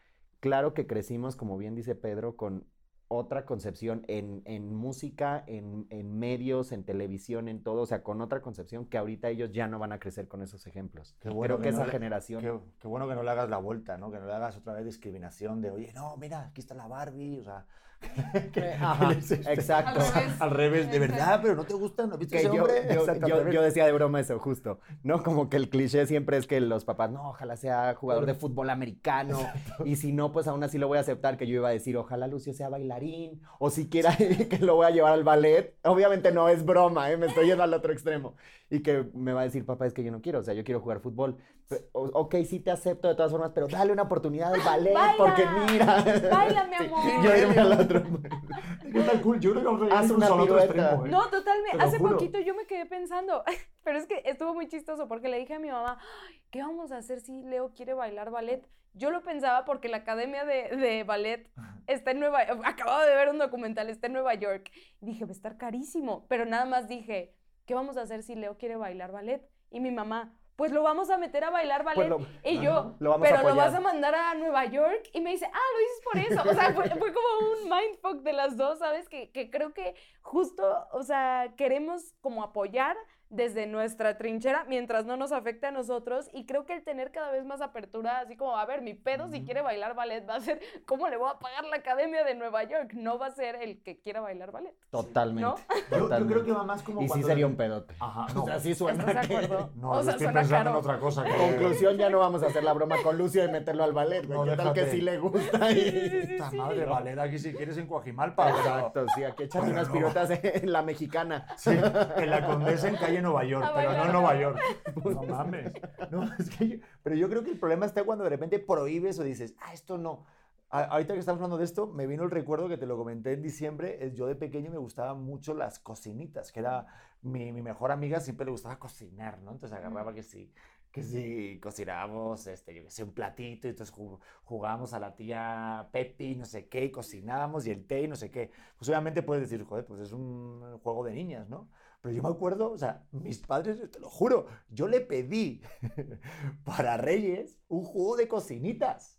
B: claro que crecimos, como bien dice Pedro, con otra concepción en, en música, en, en medios, en televisión, en todo, o sea, con otra concepción que ahorita ellos ya no van a crecer con esos ejemplos.
C: Qué bueno
B: Creo que,
C: que no
B: esa
C: le-
B: generación...
C: Qué, qué bueno que no le hagas la vuelta, ¿no? Que no le hagas otra vez discriminación de, oye, no, mira, aquí está la Barbie, o sea,
B: Ajá,
C: este.
B: exacto.
A: Al revés.
C: Al revés, de
A: Exacto.
C: verdad, pero no te gusta, ¿no viste
B: Que
C: ese
B: yo,
C: hombre?
B: yo-
C: Exacto,
B: yo- yo decía de broma eso, justo, ¿no? Como que el cliché siempre es que los papás, no, ojalá sea jugador de fútbol americano, y si no, pues aún así lo voy a aceptar, que yo iba a decir, ojalá Lucio sea bailarín, o siquiera que lo voy a llevar al ballet. Obviamente no es broma, ¿eh? me estoy yendo al otro extremo. Y que me va a decir, papá, es que yo no quiero, o sea, yo quiero jugar fútbol. O- ok, sí te acepto de todas formas, pero dale una oportunidad al ballet,
A: Baila.
B: porque mira.
A: Baila, mi
B: Sí,
A: amor.
B: yo irme al
C: ¿Qué tal cool? Yo creo que vamos a llegar otro extremo, ¿eh?
A: No, totalmente. Hace
C: juro.
A: poquito yo me quedé pensando, pero es que estuvo muy chistoso porque le dije a mi mamá, "Ay, ¿qué vamos a hacer si Leo quiere bailar ballet? Yo lo pensaba porque la academia de, de ballet está en Nueva acababa de ver un documental, está en Nueva York. Y dije, va a estar carísimo, pero nada más dije, ¿qué vamos a hacer si Leo quiere bailar ballet? Y mi mamá, pues lo vamos a meter a bailar ballet.
B: Pues lo-
A: y yo,
B: lo
A: pero lo vas a mandar a Nueva York. Y me dice, ah, lo dices por eso. O sea, fue, fue como un mindfuck de las dos, ¿sabes? Que, que creo que justo, o sea, queremos como apoyar desde nuestra trinchera mientras no nos afecte a nosotros y creo que el tener cada vez más apertura, así como, a ver, mi pedo si quiere bailar ballet va a ser, ¿cómo le voy a pagar la academia de Nueva York? No va a ser el que quiera bailar ballet.
B: Totalmente.
A: ¿No?
C: Yo, creo que mamá es como
B: Y sí sería un pedote.
C: Ajá,
B: O
C: no.
B: sea, sí suena.
A: ¿Estás de
B: que-
A: acuerdo?
C: No,
A: o sea,
C: estoy
A: suena
C: pensando
A: caro.
C: en otra cosa. que-
B: Conclusión, ya no vamos a hacer la broma con Lucio de meterlo al ballet.
C: No,
B: ¿Qué tal que sí le gusta? Y-
C: Puta madre, valer aquí si quieres en Coajimalpa. pero-
B: Exacto, sí, aquí echan unas
C: no.
B: piruetas en la mexicana.
C: Sí, en la Condesa en calle Nueva York,
A: A
C: pero no Nueva York. No mames. No, es que yo- pero yo creo que el problema está cuando de repente prohíbes o dices, ah, esto no. A- ahorita que estamos hablando de esto, me vino el recuerdo que te lo comenté en diciembre. es Yo de pequeño me gustaban mucho las cocinitas, que era mi, mi mejor amiga, siempre le gustaba cocinar, ¿no? Entonces agarraba que sí, que sí, cocinábamos, este, yo qué sé, un platito, y entonces ju- jugábamos a la tía Pepi, no sé qué, y cocinábamos, y el té, y no sé qué. Pues obviamente puedes decir, joder, pues es un juego de niñas, ¿no? Pero yo me acuerdo, o sea, mis padres, te lo juro, yo le pedí para Reyes un juego de cocinitas.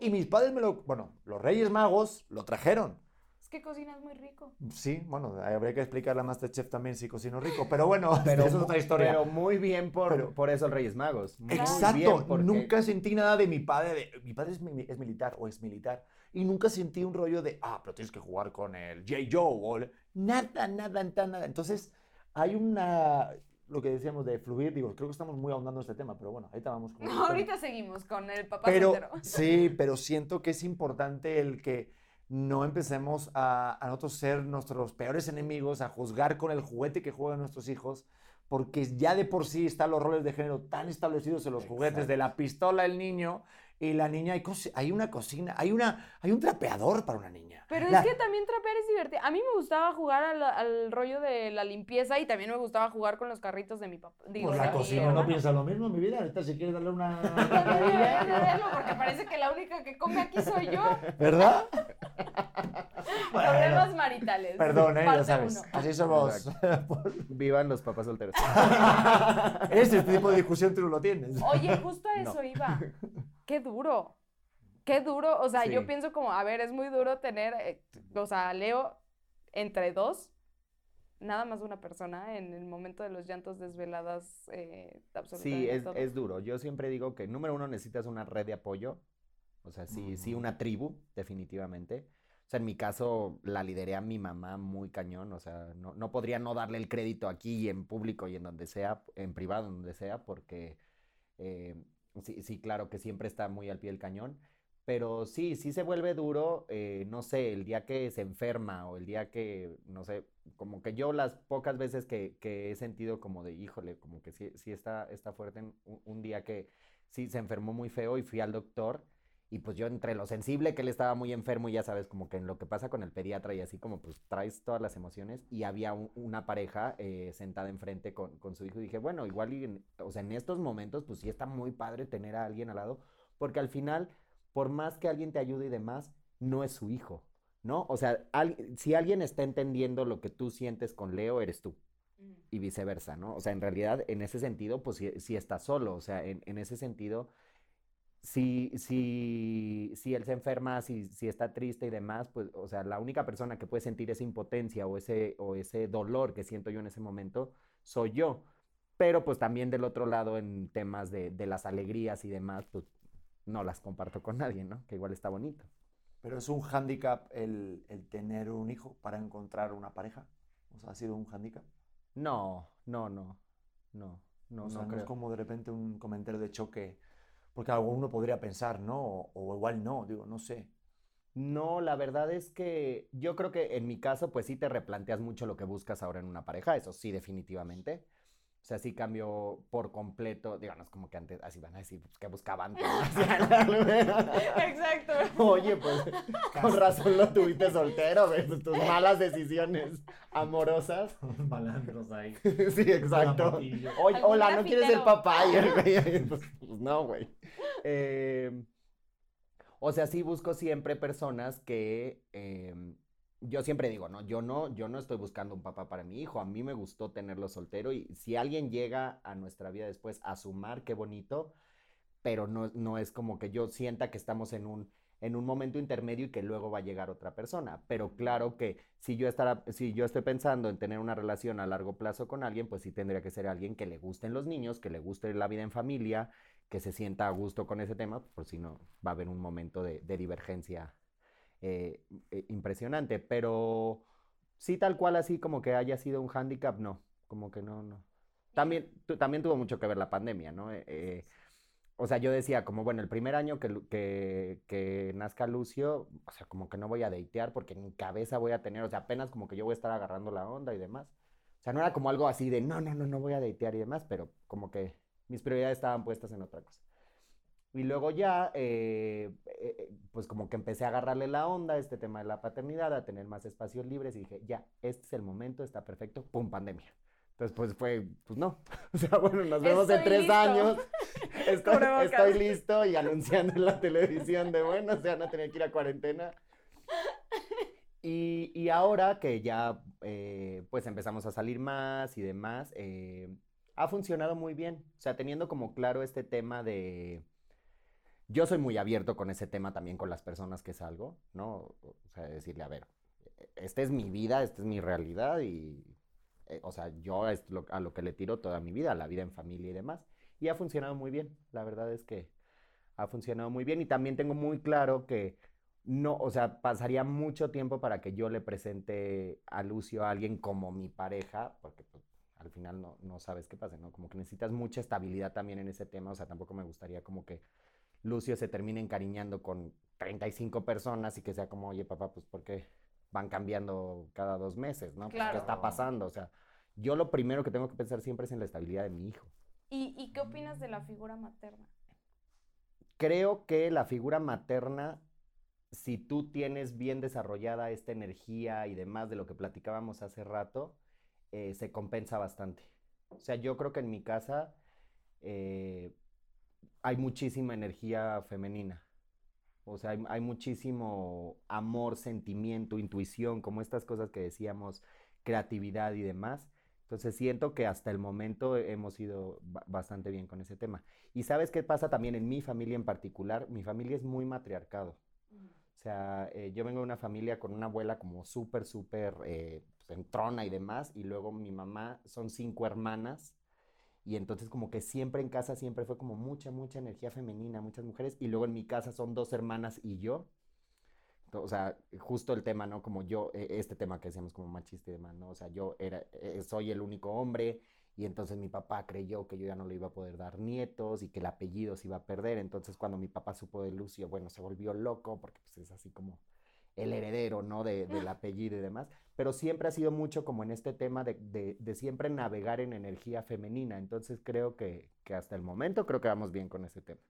C: Y mis padres me lo, bueno, los Reyes Magos lo trajeron.
A: Es que cocinas muy rico.
C: Sí, bueno, habría que explicarle a Masterchef también si cocino rico, pero bueno,
B: Pero,
C: eso es otra historia.
B: pero muy bien por,
C: Pero-
B: por eso el Reyes Magos. Muy
C: Exacto,
B: bien, porque-
C: nunca sentí nada de mi padre. de- mi padre es, mi- es militar o es militar. Y nunca sentí un rollo de, ah, pero tienes que jugar con el J. Joe. O el- nada, nada, nada, nada. Entonces, hay una, lo que decíamos de fluir, digo, creo que estamos muy ahondando en este tema, pero bueno, ahorita vamos con...
A: Ahorita seguimos con el papá
C: pero,
A: soltero.
C: Sí, pero siento que es importante el que no empecemos a, a nosotros ser nuestros peores enemigos, a juzgar con el juguete que juegan nuestros hijos, porque ya de por sí están los roles de género tan establecidos en los juguetes, de la pistola el niño y la niña, hay, hay una cocina, hay, una, hay un trapeador para una niña.
A: Pero
C: La-
A: es que también trapear es divertido. A mí me gustaba jugar al, al rollo de la limpieza y también me gustaba jugar con los carritos de mi papá. Digo,
C: Pues la cocina no
A: hermano.
C: piensa lo mismo, mi vida. Ahorita si quieres darle una...
A: Porque parece que la única que come aquí soy yo.
C: ¿Verdad?
A: Problemas maritales.
C: Perdón, ¿eh? ya sabes.
A: uno.
C: Así somos.
B: Vivan los papás solteros.
C: Este tipo de discusión tú no lo tienes.
A: Oye, justo a
B: No.
A: eso iba. Qué duro. Qué duro. O sea, yo
B: Sí.
A: pienso como, a ver, es muy duro tener, eh, o sea, Leo entre dos, nada más una persona en el momento de los llantos desveladas, eh,
B: Sí,
A: absolutamente
B: es,
A: todo.
B: es duro. Yo siempre digo que número uno necesitas una red de apoyo. O sea, sí, sí, una tribu, definitivamente. O sea, en mi caso la lideré a mi mamá muy cañón. O sea, no, no podría no darle el crédito aquí y en público y en donde sea, en privado, en donde sea, porque eh, sí, sí, claro que siempre está muy al pie del cañón. Pero sí, sí se vuelve duro, eh, no sé, el día que se enferma o el día que, no sé, como que yo las pocas veces que, que he sentido como de, híjole, como que sí, sí está, está fuerte, en un, día que sí se enfermó muy feo y fui al doctor y pues yo entre lo sensible que él estaba muy enfermo y ya sabes, como que en lo que pasa con el pediatra y así como pues traes todas las emociones y había un- una pareja eh, sentada enfrente con, con su hijo y dije, bueno, igual, en- o sea, en estos momentos pues sí está muy padre tener a alguien al lado porque al final por más que alguien te ayude y demás, no es su hijo, ¿no? O sea, al- si alguien está entendiendo lo que tú sientes con Leo, eres tú, y viceversa, ¿no? O sea, en realidad, en ese sentido, pues sí, sí estás solo, o sea, en, en ese sentido, si, si, si él se enferma, si, si está triste y demás, pues, o sea, la única persona que puede sentir esa impotencia o ese, o ese dolor que siento yo en ese momento, soy yo. Pero pues también del otro lado, en temas de, de las alegrías y demás, pues no las comparto con nadie, ¿no? Que igual está bonito.
C: Pero es un hándicap el, el tener un hijo para encontrar una pareja. O sea, ¿ha sido un hándicap?
B: No, no, no, no, no,
C: o sea,
B: no
C: no es como de repente un comentario de choque. Porque alguno podría pensar, ¿no? O, o igual no, digo, no sé.
B: No, la verdad es que yo creo que en mi caso, pues sí te replanteas mucho lo que buscas ahora en una pareja, eso sí, definitivamente. O sea, sí cambio por completo, digo, no es como que antes, así van a decir, pues, ¿qué buscaban?
A: Exacto.
B: Oye, pues, con razón lo tuviste soltero, ¿ves? Tus malas decisiones amorosas.
C: Malandros ahí.
B: Sí, exacto. Oye, hola, ¿no quieres el
A: grafitero.
B: papá? Y el güey, pues, pues, no, güey. Eh, o sea, sí busco siempre personas que eh, yo siempre digo, no, yo no, yo no estoy buscando un papá para mi hijo. A mí me gustó tenerlo soltero y si alguien llega a nuestra vida después a sumar, qué bonito, pero no, no es como que yo sienta que estamos en un, en un momento intermedio y que luego va a llegar otra persona. Pero claro que si yo, estará, si yo estoy pensando en tener una relación a largo plazo con alguien, pues sí tendría que ser alguien que le gusten los niños, que le guste la vida en familia, que se sienta a gusto con ese tema, por si no va a haber un momento de, de divergencia eh, eh, impresionante. Pero sí tal cual así como que haya sido un hándicap, no, como que no, no. También, también tuvo mucho que ver la pandemia, ¿no? Eh, eh, o sea, yo decía, como bueno, el primer año que, que, que nazca Lucio, o sea, como que no voy a datear porque en mi cabeza voy a tener, o sea, apenas como que yo voy a estar agarrando la onda y demás. O sea, no era como algo así de, no, no, no, no voy a datear y demás, pero como que mis prioridades estaban puestas en otra cosa. Y luego ya, eh, eh, pues como que empecé a agarrarle la onda a este tema de la paternidad, a tener más espacios libres y dije, ya, este es el momento, está perfecto, pum, pandemia. Entonces, pues fue, pues no. O sea, bueno, nos vemos en
A: Estoy
B: tres
A: listo.
B: años. Estoy, listo y anunciando en la televisión de, bueno, se van a tener que ir a cuarentena. Y, y ahora que ya, eh, pues empezamos a salir más y demás, ha funcionado muy bien. O sea, teniendo como claro este tema de... Yo soy muy abierto con ese tema también con las personas que salgo, ¿no? O sea, decirle, a ver, esta es mi vida, esta es mi realidad y, eh, o sea, yo es a lo que le tiro toda mi vida, la vida en familia y demás. Y ha funcionado muy bien, la verdad es que ha funcionado muy bien y también tengo muy claro que no, o sea, pasaría mucho tiempo para que yo le presente a Lucio a alguien como mi pareja, porque pues, al final no, no sabes qué pasa, ¿no? Como que necesitas mucha estabilidad también en ese tema, o sea, tampoco me gustaría como que Lucio se termine encariñando con 35 personas y que sea como, oye, papá, pues ¿por qué van cambiando cada dos meses, ¿no? Pues, ¿Qué
A: Claro.
B: está pasando? O sea, yo lo primero que tengo que pensar siempre es en la estabilidad de mi hijo.
A: ¿Y, ¿Y qué opinas de la figura materna?
B: Creo que la figura materna, si tú tienes bien desarrollada esta energía y demás de lo que platicábamos hace rato, eh, se compensa bastante. O sea, yo creo que en mi casa eh, hay muchísima energía femenina. O sea, hay, hay muchísimo amor, sentimiento, intuición, como estas cosas que decíamos, creatividad y demás. Entonces siento que hasta el momento hemos ido ba- bastante bien con ese tema. Y sabes qué pasa también en mi familia en particular, mi familia es muy matriarcado. O sea, eh, yo vengo de una familia con una abuela como súper, súper eh, pues, entrona y demás, y luego mi mamá son cinco hermanas, y entonces como que siempre en casa siempre fue como mucha, mucha energía femenina, muchas mujeres, y luego en mi casa son dos hermanas y yo. O sea, justo el tema, ¿no? Como yo, eh, este tema que decíamos como machista y demás, ¿no? O sea, yo era, eh, soy el único hombre y entonces mi papá creyó que yo ya no le iba a poder dar nietos y que el apellido se iba a perder. Entonces cuando mi papá supo de Lucio, bueno, se volvió loco porque pues es así como el heredero, ¿no? De, del apellido y demás. Pero siempre ha sido mucho como en este tema de, de- de siempre navegar en energía femenina. Entonces creo que, que hasta el momento creo que vamos bien con ese tema.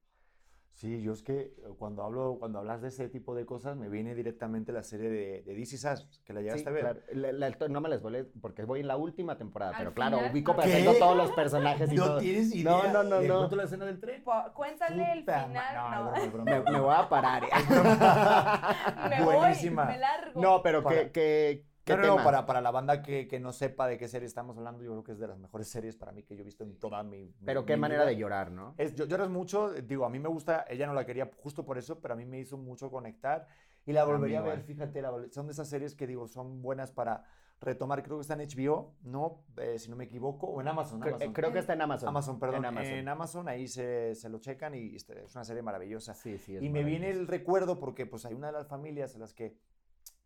C: Sí, yo es que eh, cuando hablo, cuando hablas de ese tipo de cosas, me viene directamente la serie de, de This Is Us, que la
B: Sí,
C: llegaste a ver.
B: claro. La- la- no me les volé porque voy en la última temporada, pero claro,
A: final,
B: ubico
A: ¿no?
B: perfecto
C: ¿Qué?
B: todos los personajes y todo.
C: tienes
B: No, no, no,
C: ¿Le
B: no.
C: cuento la escena del tren?
A: Po- Cuéntale el final. No,
C: No, es broma,
B: Me,
C: es broma.
B: me voy a parar. ¿eh?
A: me voy,
C: Buenísima.
A: me largo.
B: No, pero
C: Para-
B: ¿qué, qué
C: No, para, para la banda que, que no sepa de qué serie estamos hablando, yo creo que es de las mejores series para mí que yo he visto en toda mi, mi-
B: Pero qué
C: mi
B: manera
C: vida.
B: de llorar, ¿no?
C: Es, lloras mucho, digo, a mí me gusta, ella no la quería justo por eso, pero a mí me hizo mucho conectar Y la volvería a ver, fíjate, la son de esas series que digo, son buenas para retomar, creo que está en HBO, ¿no? Eh, si no me equivoco, o en Amazon.
B: Cre-
C: Amazon.
B: creo que está en Amazon.
C: Amazon, perdón.
B: En
C: En
B: Amazon.
C: Amazon, ahí se, se lo checan y es una serie maravillosa.
B: Sí, sí, es
C: y me viene el recuerdo porque pues hay una de las familias en las que,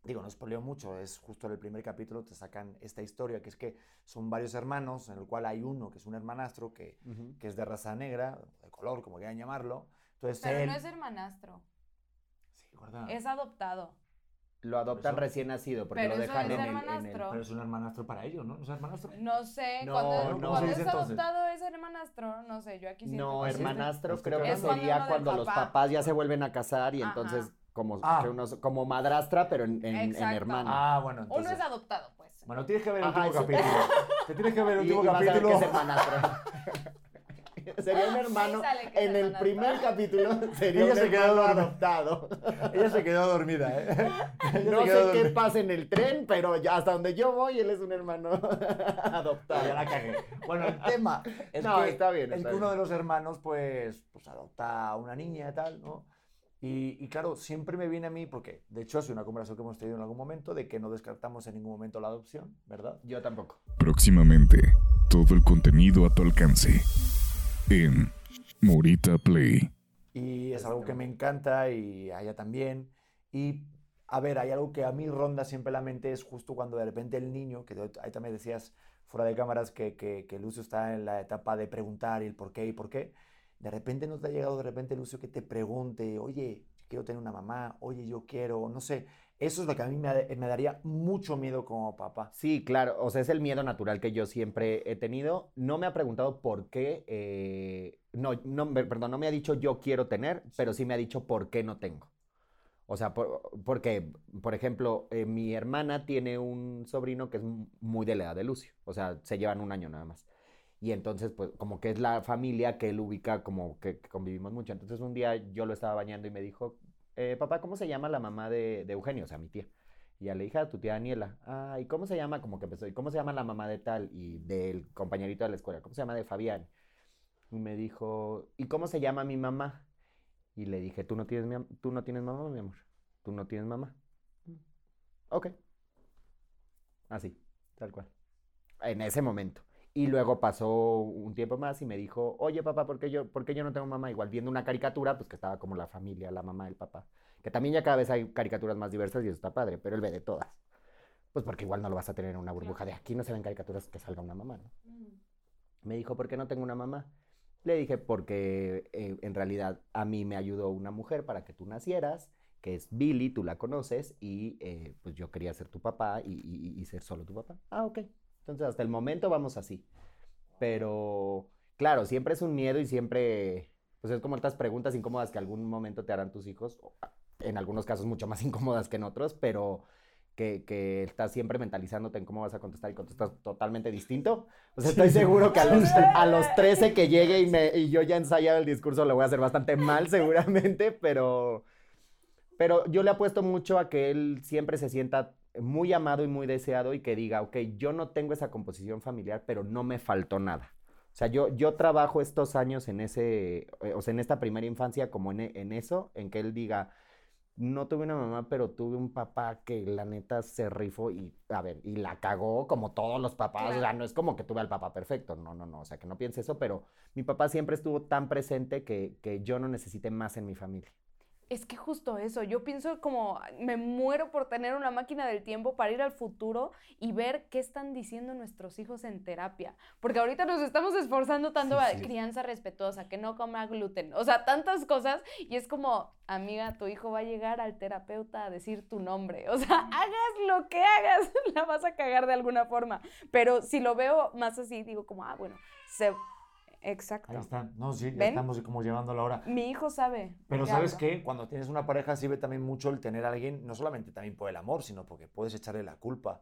C: digo, no spoileo mucho, es justo en el primer capítulo te sacan esta historia, que es que son varios hermanos, en el cual hay uno que es un hermanastro que,
B: Ujú.
C: que es de raza negra, de color, como quieran llamarlo. Entonces
A: Pero
C: él...
A: no es hermanastro,
C: Sí, guarda.
A: es adoptado.
B: Lo adoptan
C: Eso-
B: recién nacido porque
A: Pero
B: lo dejan en el, en el-
A: hermanastro.
C: Pero es un hermanastro para ellos, ¿no? ¿No es hermanastro?
A: No sé,
B: No,
A: cuando,
B: no,
A: cuando es
C: entonces.
A: adoptado es hermanastro, no sé, yo aquí siento
B: No,
A: que
B: hermanastro
C: Es que
B: creo que
A: Es cuando
B: sería
A: del
B: cuando los
A: papá.
B: papás ya se vuelven a casar y
A: Ajá.
B: entonces como,
C: Ah.
B: que unos- como madrastra, pero en, en- en.
C: Ah, bueno,
A: Uno es adoptado, pues.
C: Bueno, tienes que ver el
B: Ajá,
C: último
B: sí.
C: capítulo. Te tienes que ver el
B: Y-
C: último
B: y vas a ver
C: capítulo.
B: que es hermanastro. sería un hermano.
A: sale que es
B: En el primer capítulo sería
C: Ella
B: un
C: se quedó
B: hermano adoptado.
C: Ella se quedó dormida, ¿eh? Ella
B: No sé qué pasa en el tren, pero ya hasta donde yo voy, él es un hermano adoptado.
C: Ya la cagué. Bueno, el tema es
B: No,
C: que,
B: está bien,
C: es uno de los hermanos, pues, pues adopta a una niña y tal, ¿no? Y, y claro, siempre me viene a mí, porque de hecho ha sido una conversación que hemos tenido en algún momento, de que no descartamos en ningún momento la adopción, ¿verdad?
B: Yo tampoco.
D: Próximamente, todo el contenido a tu alcance. En Morita Play.
C: Y es algo que me encanta y a ella también. Y a ver, hay algo que a mí ronda siempre la mente, es justo cuando de repente el niño, que ahí también decías fuera de cámaras que, que, que Lucio está en la etapa de preguntar y el por qué y por qué. De repente no te ha llegado de repente Lucio que te pregunte, oye, quiero tener una mamá, oye, yo quiero, no sé. Eso es lo que a mí me, da- me daría mucho miedo como papá.
B: Sí, claro, o sea, es el miedo natural que yo siempre he tenido. No me ha preguntado por qué, eh, no, no, perdón, no me ha dicho yo quiero tener, pero sí me ha dicho por qué no tengo. O sea, por- porque, por ejemplo, eh, mi hermana tiene un sobrino que es muy de la edad de Lucio, o sea, se llevan un año nada más. Y entonces, pues, como que es la familia que él ubica, como que, que convivimos mucho. Entonces, un día yo lo estaba bañando y me dijo, eh, papá, ¿cómo se llama la mamá de, de Eugenio? O sea, mi tía. Y ya le dije a tu tía Daniela, ah, ¿y cómo se llama? Como que empezó, ¿y cómo se llama la mamá de tal? Y del compañerito de la escuela, ¿cómo se llama de Fabián? Y me dijo, ¿y cómo se llama mi mamá? Y le dije, ¿tú no tienes, mi ¿tú no tienes mamá, mi amor? ¿Tú no tienes mamá? Ok. Así, tal cual. En ese momento. Y luego pasó un tiempo más y me dijo, oye papá, ¿por qué yo, por qué yo no tengo mamá? Igual viendo una caricatura, pues que estaba como la familia, la mamá, el papá. Que también ya cada vez hay caricaturas más diversas y eso está padre, pero él ve de todas. Pues porque igual no lo vas a tener en una burbuja de aquí no se ven caricaturas que salga una mamá, ¿no? Me dijo, ¿por qué no tengo una mamá? Le dije, porque eh, en realidad a mí me ayudó una mujer para que tú nacieras, que es Billy, tú la conoces, y eh, pues yo quería ser tu papá y, y- y ser solo tu papá. Ah, ok. Entonces hasta el momento vamos así. Pero, claro, siempre es un miedo y siempre, pues es como estas preguntas incómodas que algún momento te harán tus hijos, ah, en algunos casos mucho más incómodas que en otros, pero que, que estás siempre mentalizándote en cómo vas a contestar y contestas totalmente distinto. O sea, estoy seguro que a los, a los 13 que llegue y, me, y yo ya ensayado el discurso lo voy a hacer bastante mal seguramente, pero, pero yo le apuesto mucho a que él siempre se sienta muy amado y muy deseado y que diga, ok, yo no tengo esa composición familiar, pero no me faltó nada. O sea, yo, yo trabajo estos años en ese, eh, o sea, en esta primera infancia como en, en eso, en que él diga, no tuve una mamá, pero tuve un papá que la neta se rifó y, a ver, y la cagó como todos los papás. O sea,
A: Claro.
B: no es como que tuve al papá perfecto, no, no, no, o sea, que no piense eso, pero mi papá siempre estuvo tan presente que, que yo no necesité más en mi familia.
A: Es que justo eso, yo pienso como me muero por tener una máquina del tiempo para ir al futuro y ver qué están diciendo nuestros hijos en terapia. Porque ahorita nos estamos esforzando tanto
B: Sí,
A: a
B: sí.
A: crianza respetuosa, que no coma gluten, o sea, tantas cosas y es como, amiga, tu hijo va a llegar al terapeuta a decir tu nombre. O sea, hagas lo que hagas, la vas a cagar de alguna forma. Pero si lo veo más así, digo como, ah, bueno, se... Exacto.
C: Ahí está. No, sí, ya estamos como llevando la hora.
A: Mi hijo sabe.
C: Pero ¿sabes
A: hablo.
C: qué? Cuando tienes una pareja sirve también mucho el tener a alguien, no solamente también por el amor, sino porque puedes echarle la culpa.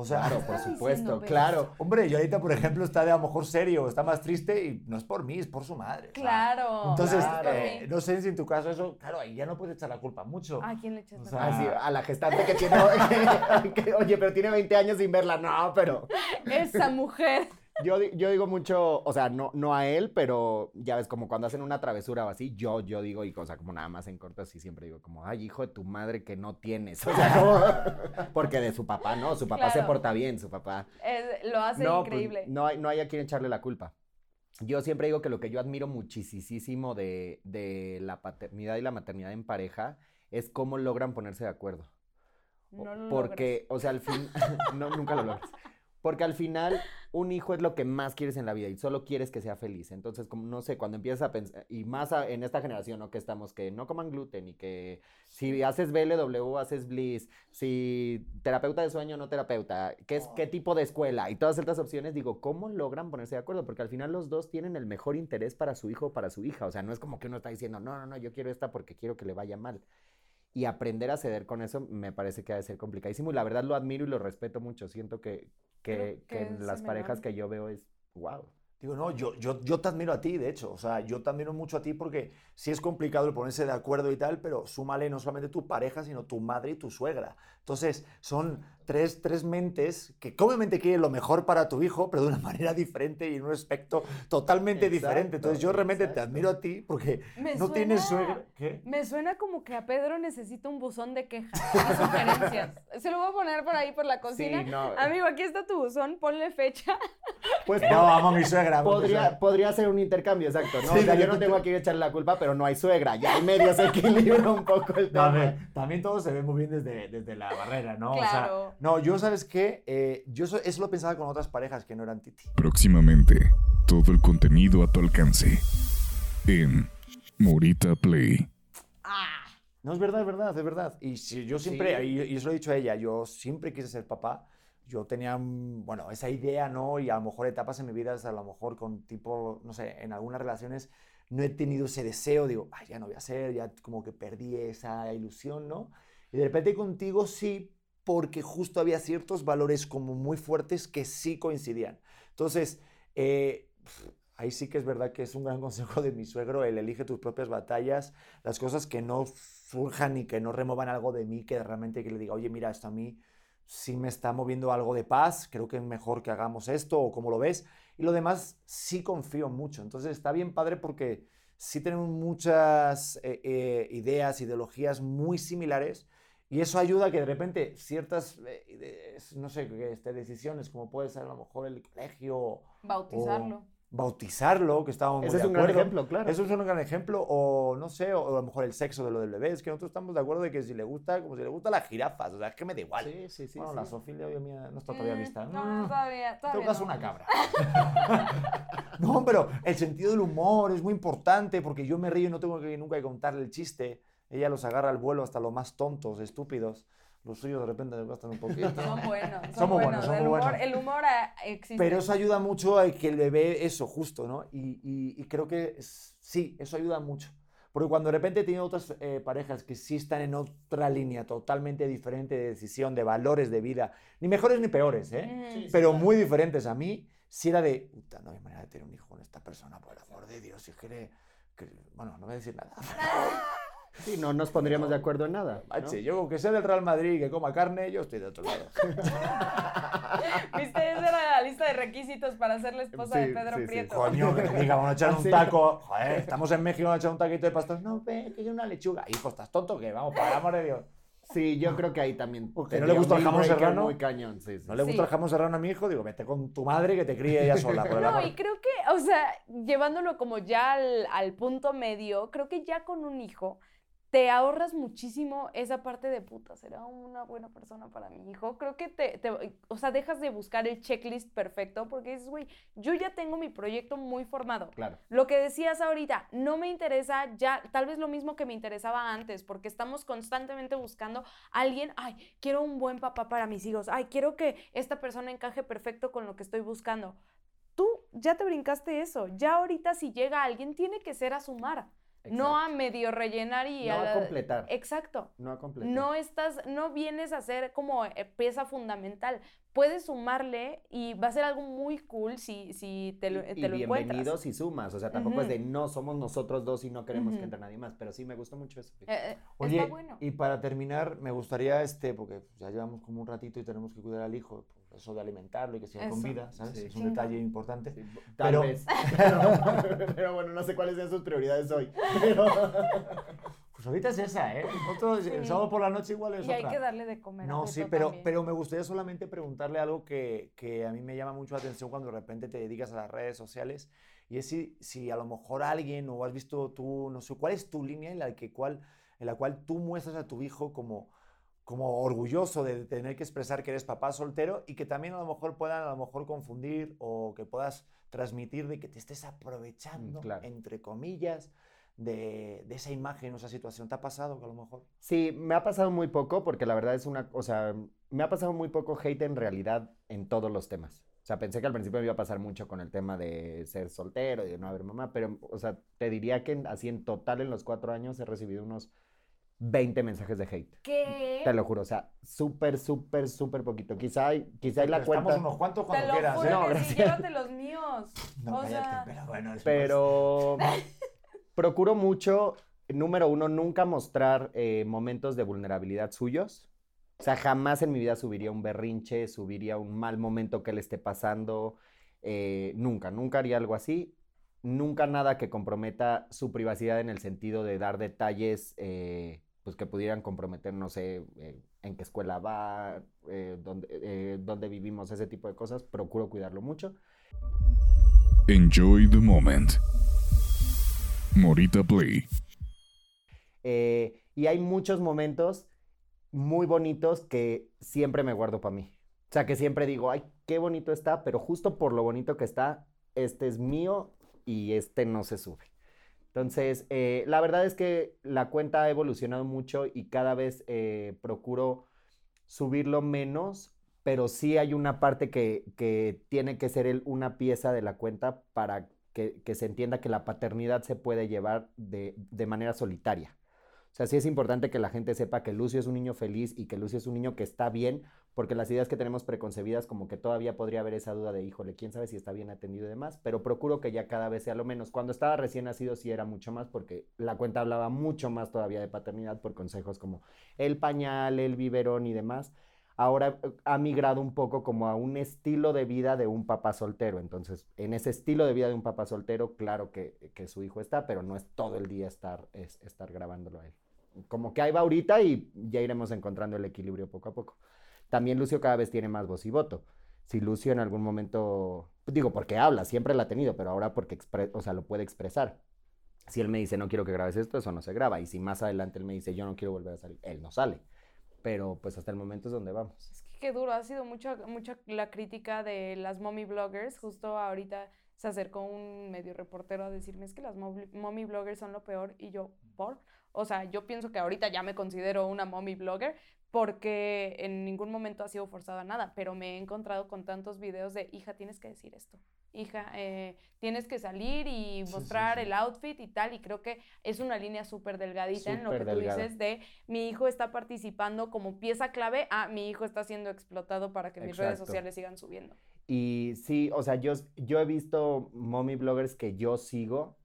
C: O sea,
B: Claro, por supuesto, claro.
C: hombre, y ahorita, por ejemplo, está de a lo mejor serio, está más triste y no es por mí, es por su madre.
A: Claro.
C: Entonces,
B: Claro.
C: eh, no sé si en tu caso eso, claro, ahí ya no puedes echar la culpa mucho.
A: ¿A quién le echas
C: O
A: la
C: sea,
A: culpa?
B: Así, a la gestante que tiene, que- oye, pero tiene 20 años sin verla, no, pero...
A: Esa mujer.
B: Yo, yo digo mucho, o sea, no, no a él, pero ya ves, como cuando hacen una travesura o así, yo, yo digo, y cosa como nada más en corto, así siempre digo, como, ay, hijo de tu madre que no tienes. O sea, como, porque de su papá, no, su papá se
A: Claro.
B: porta bien, su papá.
A: Es- lo hace
B: no, pues,
A: increíble.
B: no, hay, no hay a quien echarle la culpa. Yo siempre digo que lo que yo admiro muchísimo de, de la paternidad y la maternidad en pareja es cómo logran ponerse de acuerdo.
A: No lo
B: Porque, o sea, al fin, no, nunca lo logras. Porque al final, un hijo es lo que más quieres en la vida y solo quieres que sea feliz. Entonces, como, no sé, cuando empiezas a pensar, y más a- en esta generación, ¿no? Que estamos, que no coman gluten y que si haces BLW, haces Bliss, si terapeuta de sueño, no terapeuta, ¿qué, es, qué tipo de escuela? Y todas estas opciones, digo, ¿cómo logran ponerse de acuerdo? Porque al final los dos tienen el mejor interés para su hijo o para su hija. O sea, no es como que uno está diciendo, no, no, no, yo quiero esta porque quiero que le vaya mal. Y aprender a ceder con eso me parece que ha de ser complicadísimo. Y la verdad lo admiro y lo respeto mucho. Siento que, que, que
A: que
B: en las parejas que yo veo es wow.
C: Digo, no, yo, yo, yo te admiro a ti, de hecho. O sea, yo te admiro mucho a ti porque sí es complicado el ponerse de acuerdo y tal, pero súmale no solamente tu pareja, sino tu madre y tu suegra. Entonces, son tres, tres mentes que obviamente quieren lo mejor para tu hijo, pero de una manera diferente y en un aspecto totalmente
B: Exacto,
C: diferente. Entonces, yo realmente te
B: exacto.
C: admiro a ti porque
A: Me
C: no tienes
A: suena-
C: suegra. ¿Qué?
A: Me suena como que a Pedro necesita un buzón de quejas sugerencias. Se lo voy a poner por ahí por la cocina.
B: Sí, no.
A: Amigo, aquí está tu buzón, ponle fecha.
B: Pues
C: No, amo a mi suegra. mi
B: podría,
C: suegra.
B: podría ser un intercambio, exacto. ¿no?
C: Sí,
B: o sea, yo no tengo a quien echarle la culpa, pero no hay suegra. Ya hay medio se equilibra un poco el
C: No, a
B: tema.
C: ver, también todo se ve muy bien desde, desde la barrera, ¿no? O sea,
A: Claro.
C: no, yo, ¿sabes qué? Eh, yo eso, eso lo pensaba con otras parejas que no eran Titi.
D: Próximamente, todo el contenido a tu alcance. En Morita Play.
C: No, es verdad, es verdad, es verdad. Y si yo siempre,
B: Sí.
C: y, y eso lo he dicho a ella, yo siempre quise ser papá. Yo tenía, bueno, esa idea, ¿no? Y a lo mejor etapas en mi vida, a lo mejor con tipo, no sé, en algunas relaciones no he tenido ese deseo, digo, Ay, ya no voy a ser, ya como que perdí esa ilusión, ¿no? Y de repente contigo sí, porque justo había ciertos valores como muy fuertes que sí coincidían. Entonces, eh, ahí sí que es verdad que es un gran consejo de mi suegro, el elige tus propias batallas, las cosas que no surjan y que no remuevan algo de mí, que realmente que le diga, oye, mira, esto a mí sí me está moviendo algo de paz, creo que es mejor que hagamos esto o como lo ves. Y lo demás sí confío mucho. Entonces está bien padre porque sí tenemos muchas eh, eh, ideas, ideologías muy similares. Y eso ayuda a que de repente ciertas, eh, no sé, este, decisiones, como puede ser a lo mejor el colegio,
A: Bautizarlo.
C: Bautizarlo, que estábamos muy
B: Ese es
C: de
B: un gran
C: acuerdo.
B: ejemplo, claro.
C: Eso es un gran ejemplo, o no sé, o, a lo mejor el sexo de lo del bebé. Es que nosotros estamos de acuerdo de que si le gusta, como si le gusta las jirafas, o sea, es que me da igual.
B: Sí, sí, sí.
C: bueno,
B: sí.
C: la zoofilia hoy día no está todavía vista.
A: No,
C: Mm,
A: todavía, todavía
C: Tocas
A: no.
C: una cabra. no, pero el sentido del humor es muy importante porque yo me río y no tengo que nunca que contarle el chiste. Ella los agarra al vuelo hasta los más tontos, estúpidos. Los suyos de repente me gastan un poquito.
A: Son buenos, son,
C: muy
A: buenos.
C: buenos, son
A: el, humor,
C: buenos.
A: el humor ah, existe.
C: Pero eso ayuda mucho a que el bebé, eso, justo, ¿no? Y, y- y creo que es- sí, eso ayuda mucho. Porque cuando de repente he tenido otras eh, parejas que sí están en otra línea totalmente diferente de decisión, de valores de vida, ni mejores ni peores, ¿eh?
A: Mm.
C: Pero muy diferentes a mí, si era de, puta, no hay manera de tener un hijo con esta persona, por el amor de Dios, si quiere, que- bueno, no voy a decir nada.
B: Sí, no nos pondríamos de acuerdo en nada. ¿no?
C: Machi, yo con que sea del Real Madrid y que coma carne, yo estoy de otro lado.
A: ¿Viste? Esa era la lista de requisitos para ser la esposa de
B: Sí,
A: Pedro
B: sí, sí.
A: Prieto.
C: Coño, que diga, vamos a echar un
B: Sí.
C: taco. Joder, estamos en México, vamos a echar un taquito de pastor. No, ve, que quiero una lechuga. Hijo, ¿estás tonto que Vamos, por el amor de Dios.
B: Sí, yo creo que ahí también.
C: Porque no le gusta
B: un
C: el jamón serrano.
B: Muy cañón, sí, sí.
C: ¿No le
A: Sí.
C: gusta el jamón serrano a mi hijo? Digo, vete con tu madre que te críe ella sola. Por el
A: No,
C: amor.
A: y creo que, o sea, llevándolo como ya al, al punto medio, creo que ya con un hijo te ahorras muchísimo esa parte de puta, será una buena persona para mi hijo. Creo que te, te- o sea, dejas de buscar el checklist perfecto porque dices, güey, yo ya tengo mi proyecto muy formado.
B: Claro.
A: Lo que decías ahorita, no me interesa ya, tal vez lo mismo que me interesaba antes, porque estamos constantemente buscando a alguien, ay, quiero un buen papá para mis hijos, ay, quiero que esta persona encaje perfecto con lo que estoy buscando. Tú ya te brincaste eso, ya ahorita si llega alguien tiene que ser a sumar. No a medio rellenar y
B: No
A: a,
B: a completar.
A: Exacto.
B: No a completar.
A: No estás, no vienes a ser como eh, pieza fundamental. Puedes sumarle y va a ser algo muy cool si, si te lo,
B: y,
A: te lo
B: y bienvenidos y sumas. O sea, tampoco es de no somos nosotros dos y no queremos que entre nadie más. Pero sí me gustó mucho eso.
A: Eh, eh,
C: Oye,
A: está bueno.
C: y para terminar, me gustaría, este, porque ya llevamos como un ratito y tenemos que cuidar al hijo, eso de alimentarlo y que siga con
A: Eso.
C: vida, ¿sabes?
B: Sí.
C: Es un
A: Chinga.
C: detalle importante.
B: Sí, tal
C: Pero-
B: vez. Pero, pero bueno, no sé cuáles sean sus prioridades hoy. Pero,
C: Pues ahorita es esa, ¿eh? Nosotros, el
A: Sí.
C: sábado por la noche igual es
A: Y hay
C: otra.
A: que darle de comer. a
C: No, sí, pero,
A: también.
C: pero me gustaría solamente preguntarle algo que, que a mí me llama mucho la atención cuando de repente te dedicas a las redes sociales y es si, si a lo mejor alguien o has visto tú, no sé, ¿cuál es tu línea en la, que, cual, en la cual tú muestras a tu hijo como, como orgulloso de tener que expresar que eres papá soltero y que también a lo mejor puedan a lo mejor confundir o que puedas transmitir de que te estés aprovechando,
B: claro.
C: entre comillas, de, de esa imagen o esa situación? ¿Te ha pasado que a lo mejor?
B: Sí, me ha pasado muy poco porque la verdad es una, o sea, me ha pasado muy poco hate en realidad en todos los temas. O sea, pensé que al principio me iba a pasar mucho con el tema de ser soltero y de no haber mamá, pero, o sea, te diría que así en total en los cuatro años he recibido unos 20 mensajes de hate.
A: ¿Qué?
B: Te lo juro, o sea, súper, súper, súper poquito. Quizá hay, quizá hay la
C: Estamos
B: cuenta,
C: unos cuantos
A: Te
C: cuando
A: lo
C: quieras,
A: juro
C: ¿eh?
B: No, gracias.
A: llévate los míos.
C: No,
A: o
C: cállate,
A: sea,
C: pero bueno. es-
B: pero procuro mucho, número uno, nunca mostrar eh, momentos de vulnerabilidad suyos. O sea, jamás en mi vida subiría un berrinche, subiría un mal momento que le esté pasando. eh, nunca, nunca haría algo así. Nunca nada que comprometa su privacidad en el sentido de dar detalles eh, pues que pudieran comprometer, no sé, eh, en qué escuela va, eh, dónde, eh, dónde vivimos, ese tipo de cosas. Procuro cuidarlo mucho.
D: Enjoy the moment. Morita Play.
B: Eh, y hay muchos momentos muy bonitos que siempre me guardo para mí. O sea, que siempre digo, ay, qué bonito está, pero justo por lo bonito que está, este es mío y este no se sube. Entonces, eh, la verdad es que la cuenta ha evolucionado mucho y cada vez eh, procuro subirlo menos, pero sí hay una parte que, que tiene que ser el- una pieza de la cuenta para que, que se entienda que la paternidad se puede llevar de, de manera solitaria. O sea, sí es importante que la gente sepa que Lucio es un niño feliz y que Lucio es un niño que está bien, porque las ideas que tenemos preconcebidas, como que todavía podría haber esa duda de, híjole, quién sabe si está bien atendido y demás, pero procuro que ya cada vez sea lo menos. Cuando estaba recién nacido sí era mucho más, porque la cuenta hablaba mucho más todavía de paternidad por consejos como el pañal, el biberón y demás. Ahora eh, ha migrado un poco como a un estilo de vida de un papá soltero. Entonces, en ese estilo de vida de un papá soltero, claro que, que su hijo está, pero no es todo el día estar, es, estar grabándolo a él. Como que ahí va ahorita y ya iremos encontrando el equilibrio poco a poco. También Lucio cada vez tiene más voz y voto. Si Lucio en algún momento, digo, porque habla, siempre la ha tenido, pero ahora porque expre- o sea, lo puede expresar. Si él me dice, no quiero que grabes esto, eso no se graba. Y si más adelante él me dice, yo no quiero volver a salir, él no sale. Pero pues hasta el momento es donde vamos.
A: Es que qué duro, ha sido mucha, mucha la crítica de las mommy bloggers. Justo ahorita se acercó un medio reportero a decirme, es que las mommy bloggers son lo peor. Y yo, ¿por? O sea, yo pienso que ahorita ya me considero una mommy blogger porque en ningún momento ha sido forzada a nada, pero me he encontrado con tantos videos de, hija, tienes que decir esto. Hija, eh, tienes que salir y
C: Sí, sí,
A: mostrar
C: sí.
A: el outfit y tal, y creo que es una línea súper delgadita en lo que
B: Súper
A: tú
B: delgada.
A: dices de mi hijo está participando como pieza clave, ah, mi hijo está siendo explotado para que mis redes
B: Exacto.
A: sociales sigan subiendo.
B: Y sí, o sea, yo, yo he visto mommy bloggers que yo sigo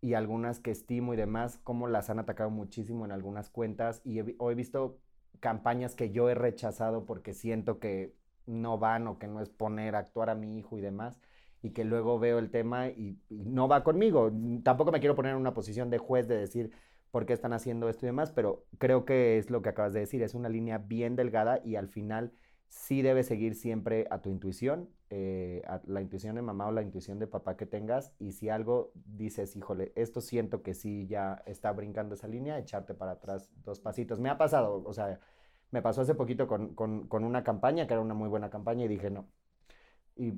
B: y algunas que estimo y demás, cómo las han atacado muchísimo en algunas cuentas y he, o he visto campañas que yo he rechazado porque siento que no van o que no es poner a actuar a mi hijo y demás y que luego veo el tema y, no va conmigo. Tampoco me quiero poner en una posición de juez de decir por qué están haciendo esto y demás, pero creo que es lo que acabas de decir, es una línea bien delgada y al final sí debes seguir siempre a tu intuición, eh, la intuición de mamá o la intuición de papá que tengas, y si algo dices, híjole, esto siento que sí ya está brincando esa línea, echarte para atrás dos pasitos. Me ha pasado, o sea, me pasó hace poquito con, con- una campaña, que era una muy buena campaña, y dije, no. Y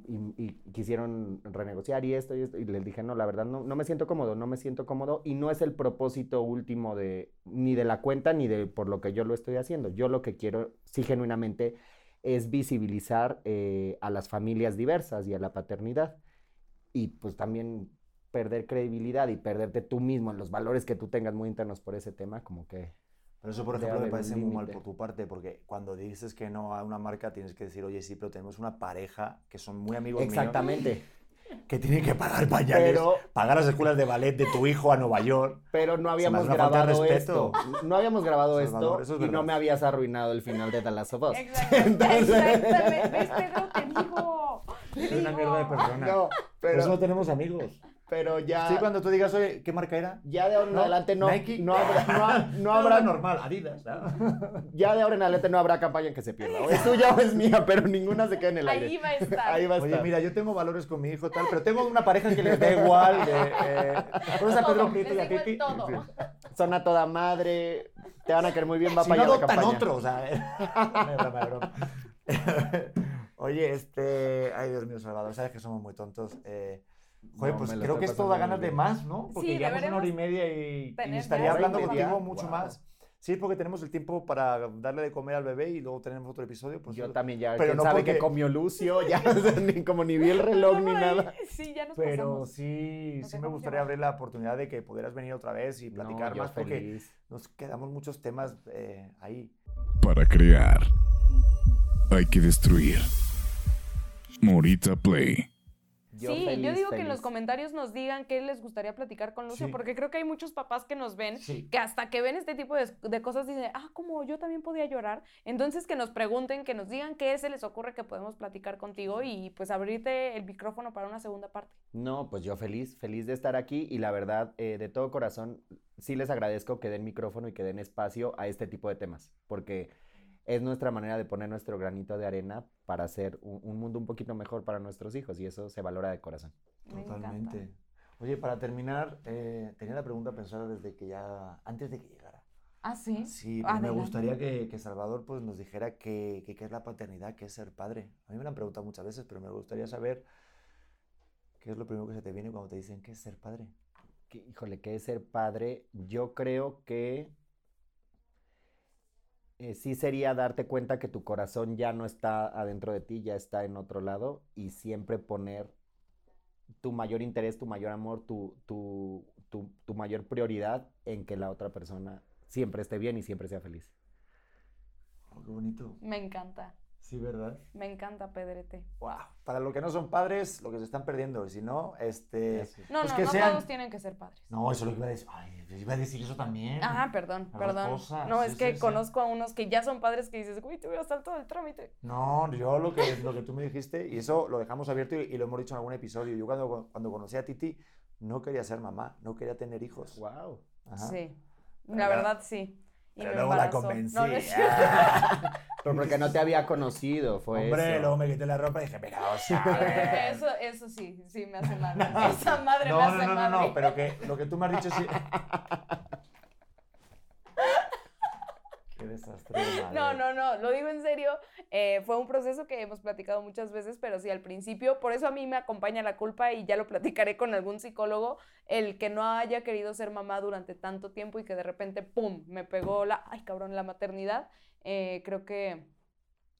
B: quisieron renegociar y esto y esto, y les dije, no, la verdad, no, no me siento cómodo, no me siento cómodo, y no es el propósito último de, ni de la cuenta, ni de por lo que yo lo estoy haciendo. Yo lo que quiero, sí, genuinamente, es visibilizar eh, a las familias diversas y a la paternidad. Y pues también perder credibilidad y perderte tú mismo en los valores que tú tengas muy internos por ese tema, como que
C: Pero eso, por ejemplo, me parece muy mal por tu parte, porque cuando dices que no a una marca, tienes que decir, oye, sí, pero tenemos una pareja que son muy amigos
B: exactamente.
C: míos, que tienen que pagar pañales,
B: Pero-
C: pagar las escuelas de ballet de tu hijo a Nueva York.
B: Pero no habíamos
C: una falta de
B: grabado
C: respeto.
B: esto. No habíamos grabado
C: Salvador,
B: esto
C: es
B: y no
C: verdad.
B: me habías arruinado el final de The Last of Us.
A: Exacto.
B: Entonces-
A: Exactamente. ¿Ves, Pedro? Te digo. Te
C: Soy una mierda de persona.
B: No,
C: Por eso no
B: pero,
C: tenemos amigos.
B: Pero ya,
C: Sí, cuando tú digas, oye, ¿qué marca era?
B: ya de ahora en
C: ¿No?
B: adelante no,
C: Nike.
B: no habrá, no, ha- no
C: No,
B: habrá
C: normal, Adidas. ¿no?
B: ya de ahora en adelante no habrá campaña que se pierda. O es tuya o es mía, pero ninguna se queda en el aire.
A: Ahí va a estar.
B: Ahí va a
C: Oye,
B: estar.
C: mira, yo tengo valores con mi hijo tal, pero tengo una pareja que les da igual. De, eh, ¿Conoces a Pedro Prieto y a Titi?
B: Son a toda madre, te van a querer muy bien, va
C: Si
B: para
C: no
B: allá la
C: adoptan
B: campaña.
C: otro, o sea. Oye, este. Ay, Dios mío, Salvador, sabes que somos muy tontos. Eh, joder,
B: No,
C: pues creo que esto da ganas de más, ¿no? Porque
A: Sí,
C: llevamos una hora y media y, y estaría hablando
B: media.
C: contigo mucho
B: Wow.
C: más. Sí, porque tenemos el tiempo para darle de comer al bebé y luego tenemos otro episodio. Pues,
B: Yo también ya,
C: Pero
B: quién
C: no
B: sabe
C: porque-
B: qué comió Lucio, ya ni como ni vi el reloj ni nada.
A: Sí, ya nos
C: Pero
A: pasamos.
C: sí,
A: Nos
C: sí me gustaría
A: llevar.
C: abrir la oportunidad de que pudieras venir otra vez y platicar
B: No,
C: más porque
B: feliz.
C: nos quedamos muchos temas eh, ahí.
D: Para crear, hay que destruir. Morita Play.
B: Yo
A: sí, yo
B: feliz,
A: digo que en los comentarios nos digan qué les gustaría platicar con Lucio,
C: Sí.
A: porque creo que hay muchos papás que nos ven
C: Sí.
A: que hasta que ven este tipo de, de cosas dicen, ah, como yo también podía llorar. Entonces que nos pregunten, que nos digan qué se les ocurre que podemos platicar contigo y pues abrirte el micrófono para una segunda parte.
B: No, pues yo feliz, feliz de estar aquí y la verdad, eh, de todo corazón, sí les agradezco que den micrófono y que den espacio a este tipo de temas, porque es nuestra manera de poner nuestro granito de arena para hacer un, un mundo un poquito mejor para nuestros hijos y eso se valora de corazón.
C: Totalmente. Oye, para terminar, eh, tenía la pregunta pensada desde que ya, antes de que llegara.
A: Ah, sí.
C: Sí, pero me gustaría que, que Salvador pues, nos dijera qué que, qué es la paternidad, qué es ser padre. A mí me lo han preguntado muchas veces, pero me gustaría saber qué es lo primero que se te viene cuando te dicen qué es ser padre.
B: Que, híjole, ¿qué es ser padre? Yo creo que eh, sí sería darte cuenta que tu corazón ya no está adentro de ti, ya está en otro lado y siempre poner tu mayor interés, tu mayor amor, tu, tu, tu, tu mayor prioridad en que la otra persona siempre esté bien y siempre sea feliz.
C: Oh, qué bonito.
A: Me encanta.
C: Sí, ¿verdad?
A: Me encanta, Pedrete.
C: Wow. Para los que no son padres, lo que se están perdiendo. Y si no, este...
B: Eso.
A: No,
C: Pues
A: no,
C: que
A: no
C: sean-
A: todos tienen que ser padres.
C: No, eso es lo que iba a decir. Ay, iba a decir eso también.
A: Ah, perdón, perdón.
C: cosas,
A: No,
C: sí,
A: es que
C: sí, sí.
A: conozco a unos que ya son padres que dices, uy, te voy a estar todo el trámite.
C: No, yo lo que, lo que tú me dijiste, y eso lo dejamos abierto y, y lo hemos dicho en algún episodio. Yo cuando, cuando conocí a Titi, no quería ser mamá, no quería tener hijos.
B: Wow.
C: Ajá.
A: Sí, la verdad sí. Y
C: Pero luego la
A: embarazó.
C: convencí.
A: No, no es
C: Ah,
B: Pero porque no te había conocido, fue
C: Hombre,
B: eso.
C: luego me quité la ropa y dije, mira, o sea, a
A: Sí,
C: ver".
A: Eso, eso sí, sí me hace madre. Esa madre
C: no,
A: me
C: no,
A: hace
C: no, no,
A: madre.
C: no, pero que lo que tú me has dicho sí. Qué desastre. de
A: No, no, no, lo digo en serio. eh, fue un proceso que hemos platicado muchas veces, pero sí al principio, por eso a mí me acompaña la culpa y ya lo platicaré con algún psicólogo, el que no haya querido ser mamá durante tanto tiempo y que de repente, ¡pum!, me pegó la, ay cabrón, la maternidad. eh, creo que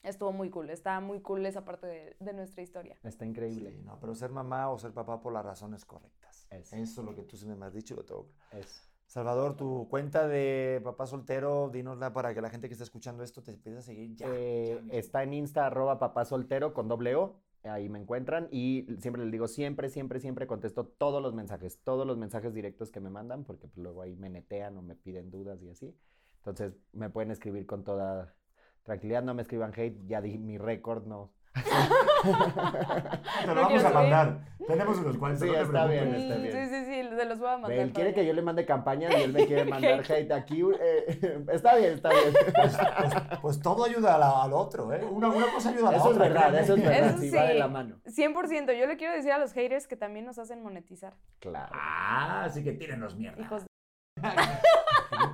A: estuvo muy cool, está muy cool esa parte de, de nuestra historia.
B: Está increíble.
C: Sí, no, pero ser mamá o ser papá por las razones correctas.
B: Eso.
C: Eso es lo que tú sí me has dicho y lo tengo.
B: Eso.
C: Salvador, tu cuenta de papá soltero, dínosla para que la gente que está escuchando esto te empiece a seguir ya.
B: Eh,
C: ya
B: está en Insta, arroba papá soltero con doble O. Ahí me encuentran y siempre les digo, siempre, siempre, siempre contesto todos los mensajes, todos los mensajes directos que me mandan, porque pues, luego ahí me netean o me piden dudas y así. Entonces me pueden escribir con toda tranquilidad, no me escriban hate, ya di mi récord, no.
C: Te lo
A: no
C: vamos a mandar. Tenemos unos cuantos.
B: Sí,
C: no te
B: está bien, está bien.
A: Sí, sí, sí, se los voy a mandar.
B: Él quiere que yo le mande campañas y él me quiere mandar hate aquí. eh, está bien, está bien.
C: Pues, pues- pues todo ayuda a la- al otro, ¿eh? Una, una cosa ayuda a la
B: Eso es
C: otra.
B: verdad, eso es verdad,
A: Eso
B: sí, va de la mano.
A: 100%, yo le quiero decir a los haters que también nos hacen monetizar.
B: Claro.
C: Ah, así que tírenos mierda.
A: Hijos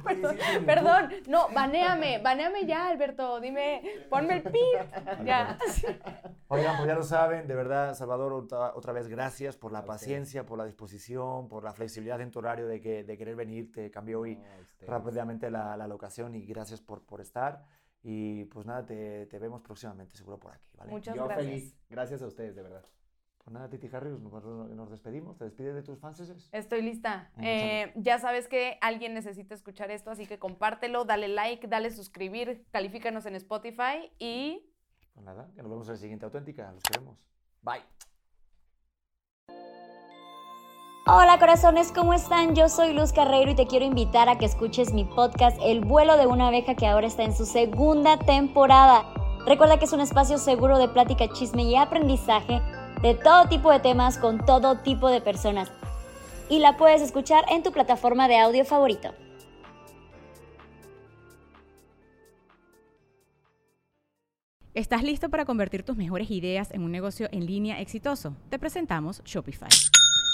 C: Perdón,
A: Perdón, no, banéame, banéame ya, Alberto, dime, ponme el pip. Ya.
C: Oigan, pues ya lo saben, de verdad, Salvador, otra, otra vez gracias por la
B: ustedes.
C: paciencia, por la disposición, por la flexibilidad en tu horario de, que, de querer venir. Te cambió hoy
B: No,
C: rápidamente la, la locación y gracias por, por estar. Y pues nada, te, te vemos próximamente, seguro por aquí, ¿vale?
A: Muchas
B: Yo
A: gracias.
B: feliz. Gracias a ustedes, de verdad.
C: Pues nada, Titi Harry, nos, despedimos. ¿Te despides de tus fans?
A: Estoy lista. Eh, ya sabes que alguien necesita escuchar esto, así que compártelo, dale like, dale suscribir, califícanos en Spotify y
C: Pues nada, que nos vemos en el siguiente Auténtica. Los queremos. Bye.
E: Hola corazones, ¿cómo están? Yo soy Luz Carreiro y te quiero invitar a que escuches mi podcast El vuelo de una abeja que ahora está en su segunda temporada. Recuerda que es un espacio seguro de plática, chisme y aprendizaje de todo tipo de temas con todo tipo de personas. Y la puedes escuchar en tu plataforma de audio favorito.
F: ¿Estás listo para convertir tus mejores ideas en un negocio en línea exitoso? Te presentamos Shopify.